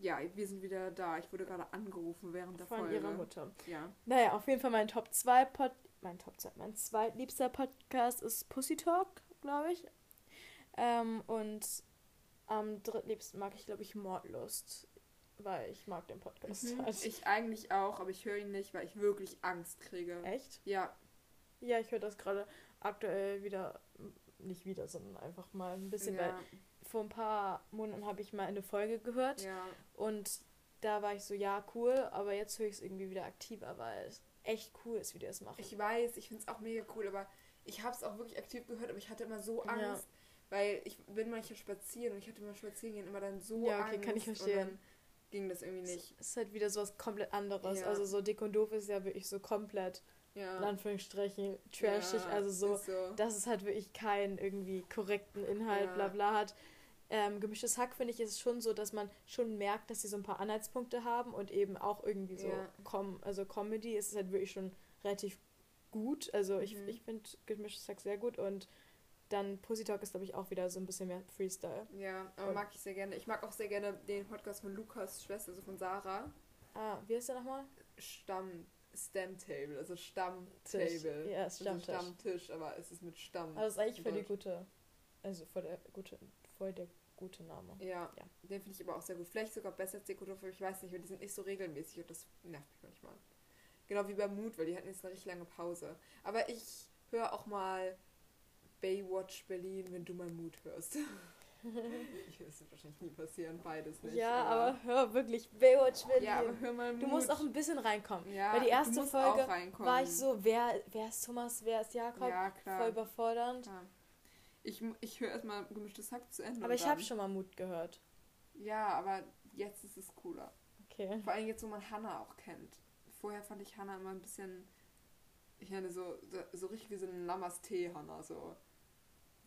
[SPEAKER 1] Ja, wir sind wieder da. Ich wurde gerade angerufen während der
[SPEAKER 2] Von
[SPEAKER 1] Folge.
[SPEAKER 2] Von ihrer Mutter.
[SPEAKER 1] Ja.
[SPEAKER 2] Naja, auf jeden Fall mein Top 2 Podcast mein Top 2, mein zweitliebster Podcast ist Pussy Talk, glaube ich. Ähm, und am drittliebsten mag ich, glaube ich, Mordlust, weil ich mag den Podcast.
[SPEAKER 1] Mhm. Also ich eigentlich auch, aber ich höre ihn nicht, weil ich wirklich Angst kriege.
[SPEAKER 2] Echt?
[SPEAKER 1] Ja.
[SPEAKER 2] Ja, ich höre das gerade aktuell wieder, nicht wieder, sondern einfach mal ein bisschen, ja. weil vor ein paar Monaten habe ich mal eine Folge gehört
[SPEAKER 1] ja.
[SPEAKER 2] und da war ich so, ja, cool, aber jetzt höre ich es irgendwie wieder aktiver, weil es echt cool ist, wie die das machen.
[SPEAKER 1] Ich weiß, ich finde es auch mega cool, aber ich habe es auch wirklich aktiv gehört, aber ich hatte immer so Angst, ja. weil ich bin manchmal spazieren und ich hatte immer spazieren gehen immer dann so
[SPEAKER 2] ja, okay,
[SPEAKER 1] Angst.
[SPEAKER 2] kann ich verstehen.
[SPEAKER 1] ging das irgendwie nicht.
[SPEAKER 2] Es ist halt wieder so was komplett anderes. Ja. Also so dick und doof ist ja wirklich so komplett
[SPEAKER 1] ja.
[SPEAKER 2] in Anführungsstrichen trashig. Ja, also so, so, dass es halt wirklich keinen irgendwie korrekten Inhalt, ja. bla bla hat ähm, gemischtes Hack finde ich ist schon so, dass man schon merkt, dass sie so ein paar Anhaltspunkte haben und eben auch irgendwie so ja. Com also Comedy ist halt wirklich schon relativ gut. Also ich, mhm. ich finde gemischtes Hack sehr gut und dann Pussy Talk ist, glaube ich, auch wieder so ein bisschen mehr Freestyle.
[SPEAKER 1] Ja, aber und mag ich sehr gerne. Ich mag auch sehr gerne den Podcast von Lukas Schwester, also von Sarah.
[SPEAKER 2] Ah, wie heißt der nochmal?
[SPEAKER 1] Stamm. Stammtable, also Stammtable.
[SPEAKER 2] Ja, Stammtisch.
[SPEAKER 1] Also Stammtisch, aber es ist mit Stamm.
[SPEAKER 2] Aber das ist eigentlich voll die gute, also voll der gute, voll der gute Name.
[SPEAKER 1] Ja, ja. den finde ich aber auch sehr gut. Vielleicht sogar besser als Dekodorf, ich weiß nicht, weil die sind nicht so regelmäßig und das nervt mich manchmal. Genau wie bei Mood, weil die hatten jetzt eine richtig lange Pause. Aber ich höre auch mal Baywatch Berlin, wenn du mal Mut hörst. [LAUGHS] [LAUGHS] ich das wird wahrscheinlich nie passieren, beides nicht.
[SPEAKER 2] Ja, aber, hör wirklich, Baywatch will
[SPEAKER 1] Ja, aber hör mal
[SPEAKER 2] Du musst auch ein bisschen reinkommen.
[SPEAKER 1] Ja,
[SPEAKER 2] Weil die erste Folge war ich so, wer, wer ist Thomas, wer ist Jakob?
[SPEAKER 1] Ja, klar.
[SPEAKER 2] Voll überfordernd.
[SPEAKER 1] Klar. Ich, ich höre erstmal gemischtes Hack zu Ende.
[SPEAKER 2] Aber ich habe schon mal Mut gehört.
[SPEAKER 1] Ja, aber jetzt ist es cooler.
[SPEAKER 2] Okay.
[SPEAKER 1] Vor allem jetzt, wo man Hannah auch kennt. Vorher fand ich Hannah immer ein bisschen. Ich meine, so, so, so richtig wie so eine Namaste-Hannah. So.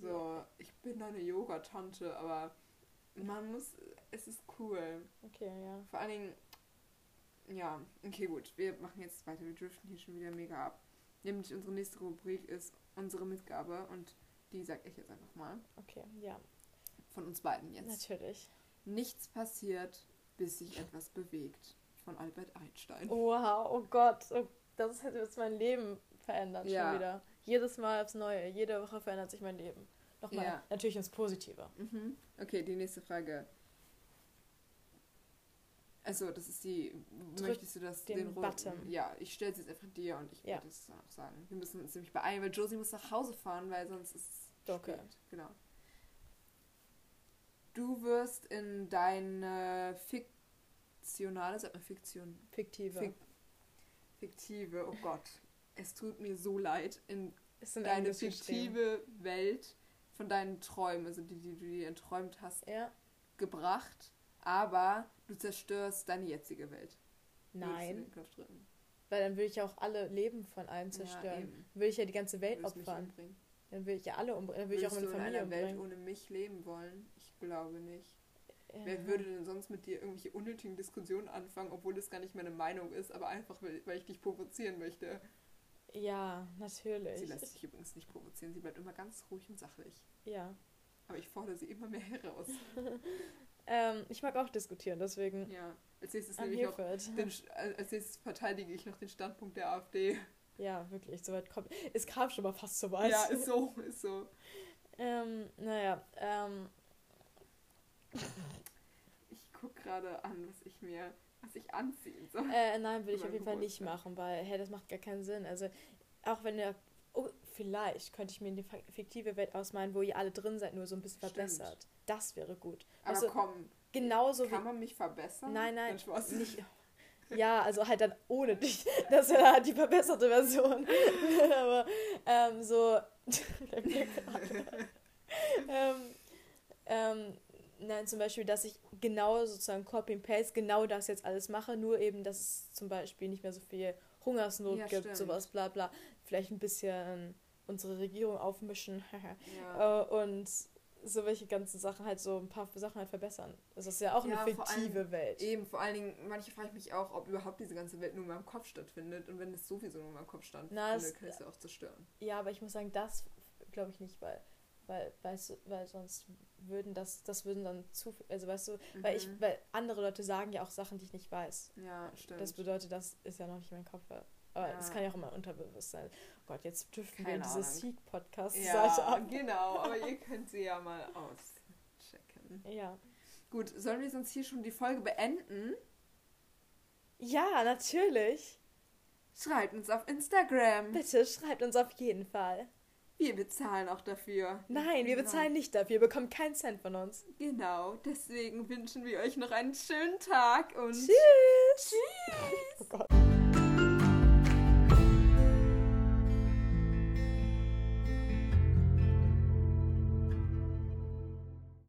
[SPEAKER 1] So, ich bin deine Yoga-Tante, aber man muss. Es ist cool.
[SPEAKER 2] Okay, ja.
[SPEAKER 1] Vor allen Dingen. Ja, okay, gut. Wir machen jetzt weiter. Wir driften hier schon wieder mega ab. Nämlich unsere nächste Rubrik ist unsere Mitgabe und die sag ich jetzt einfach mal.
[SPEAKER 2] Okay, ja.
[SPEAKER 1] Von uns beiden jetzt.
[SPEAKER 2] Natürlich.
[SPEAKER 1] Nichts passiert, bis sich etwas bewegt. Von Albert Einstein.
[SPEAKER 2] Wow, oh Gott. Oh, das hat jetzt mein Leben verändert
[SPEAKER 1] Ja.
[SPEAKER 2] schon wieder. Jedes Mal aufs Neue. Jede Woche verändert sich mein Leben. Nochmal.
[SPEAKER 1] Ja.
[SPEAKER 2] Natürlich ins Positive.
[SPEAKER 1] Mhm. Okay, die nächste Frage. Also, das ist die.
[SPEAKER 2] Drück
[SPEAKER 1] möchtest du das
[SPEAKER 2] den
[SPEAKER 1] roten-
[SPEAKER 2] Button.
[SPEAKER 1] Ja, ich stelle es jetzt einfach dir und ich
[SPEAKER 2] Ja.
[SPEAKER 1] würde es dann auch sagen. Wir müssen uns nämlich beeilen, weil Josie muss nach Hause fahren, weil sonst ist es
[SPEAKER 2] Okay.
[SPEAKER 1] spät. Genau. Du wirst in deine fiktionale, sag mal Fiktion,
[SPEAKER 2] Fiktive.
[SPEAKER 1] Fik fiktive, oh Gott, es tut mir so leid, in deine fiktive Welt von deinen Träumen, also die, die du dir enträumt hast,
[SPEAKER 2] Ja.
[SPEAKER 1] gebracht, aber du zerstörst deine jetzige Welt.
[SPEAKER 2] Nein. Weil dann würde ich ja auch alle Leben von allen
[SPEAKER 1] Ja,
[SPEAKER 2] zerstören.
[SPEAKER 1] eben.
[SPEAKER 2] würde ich ja die ganze Welt opfern. Dann würde ich ja alle umbringen. Dann würde ich auch meine
[SPEAKER 1] du in
[SPEAKER 2] Familie
[SPEAKER 1] einer Welt
[SPEAKER 2] umbringen.
[SPEAKER 1] ohne mich leben wollen? Ich glaube nicht.
[SPEAKER 2] Ja.
[SPEAKER 1] Wer würde denn sonst mit dir irgendwelche unnötigen Diskussionen anfangen, obwohl das gar nicht meine Meinung ist, aber einfach, weil, weil ich dich provozieren möchte?
[SPEAKER 2] Ja, natürlich.
[SPEAKER 1] Sie lässt sich übrigens nicht provozieren, sie bleibt immer ganz ruhig und sachlich.
[SPEAKER 2] Ja.
[SPEAKER 1] Aber ich fordere sie immer mehr heraus. [LAUGHS]
[SPEAKER 2] Ähm, ich mag auch diskutieren, deswegen
[SPEAKER 1] Ja. Als nächstes nehme ich
[SPEAKER 2] it.
[SPEAKER 1] den, äh, als nächstes verteidige ich noch den Standpunkt der AfD.
[SPEAKER 2] Ja, wirklich, soweit kommt. Es kam schon mal fast so weit.
[SPEAKER 1] Ja, ist so, ist so.
[SPEAKER 2] ähm, naja, ähm,
[SPEAKER 1] Ich gucke gerade an, was ich mir, [LAUGHS] was ich anziehen soll.
[SPEAKER 2] äh, nein, würde ich auf jeden Fall nicht machen, weil, hey, das macht gar keinen Sinn. Also, auch wenn ihr, oh, vielleicht könnte ich mir eine fiktive Welt ausmalen, wo ihr alle drin seid, nur so ein bisschen
[SPEAKER 1] Stimmt.
[SPEAKER 2] verbessert. Das wäre gut.
[SPEAKER 1] Aber
[SPEAKER 2] also,
[SPEAKER 1] komm,
[SPEAKER 2] genauso wie
[SPEAKER 1] kann man mich verbessern?
[SPEAKER 2] Nein, nein, nicht. Ja, also halt dann ohne dich. Das wäre halt die verbesserte Version. [LAUGHS] Aber ähm, so. [LAUGHS] ähm, ähm, nein, zum Beispiel, dass ich genau sozusagen Copy and Paste genau das jetzt alles mache, nur eben, dass es zum Beispiel nicht mehr so viel Hungersnot
[SPEAKER 1] Ja,
[SPEAKER 2] gibt,
[SPEAKER 1] stimmt.
[SPEAKER 2] sowas, bla bla. Vielleicht ein bisschen unsere Regierung aufmischen [LAUGHS]
[SPEAKER 1] Ja.
[SPEAKER 2] äh, und so welche ganzen Sachen halt so ein paar Sachen halt verbessern. Das ist ja auch
[SPEAKER 1] Ja,
[SPEAKER 2] eine fiktive Welt.
[SPEAKER 1] Eben, vor allen Dingen, manche frage ich mich auch, ob überhaupt diese ganze Welt nur in meinem Kopf stattfindet. Und wenn es sowieso nur in meinem Kopf
[SPEAKER 2] es-
[SPEAKER 1] kann es ja auch zerstören.
[SPEAKER 2] Ja, aber ich muss sagen, das glaube ich nicht, weil, weil, weißt du, weil sonst würden das, das würden dann zu, also weißt du, weil ich,
[SPEAKER 1] Mhm.
[SPEAKER 2] weil andere Leute sagen ja auch Sachen, die ich nicht weiß.
[SPEAKER 1] Ja, stimmt.
[SPEAKER 2] Das bedeutet, das ist ja noch nicht in meinem Kopf. Aber
[SPEAKER 1] Ja.
[SPEAKER 2] es kann ja auch immer unterbewusst sein. Oh Gott, jetzt dürften wir
[SPEAKER 1] Keine
[SPEAKER 2] in diese. Seek-Podcast-Seite
[SPEAKER 1] ja,
[SPEAKER 2] ab. [LAUGHS]
[SPEAKER 1] genau. Aber ihr könnt sie ja mal auschecken.
[SPEAKER 2] Ja.
[SPEAKER 1] Gut, sollen wir sonst hier schon die Folge beenden?
[SPEAKER 2] Ja, natürlich.
[SPEAKER 1] Schreibt uns auf Instagram.
[SPEAKER 2] Bitte schreibt uns auf jeden Fall.
[SPEAKER 1] Wir bezahlen auch dafür.
[SPEAKER 2] Nein, wir
[SPEAKER 1] genau.
[SPEAKER 2] bezahlen nicht dafür. Ihr bekommt keinen Cent von uns.
[SPEAKER 1] Genau, deswegen wünschen wir euch noch einen schönen Tag und.
[SPEAKER 2] Tschüss! Tschüss! Oh Gott.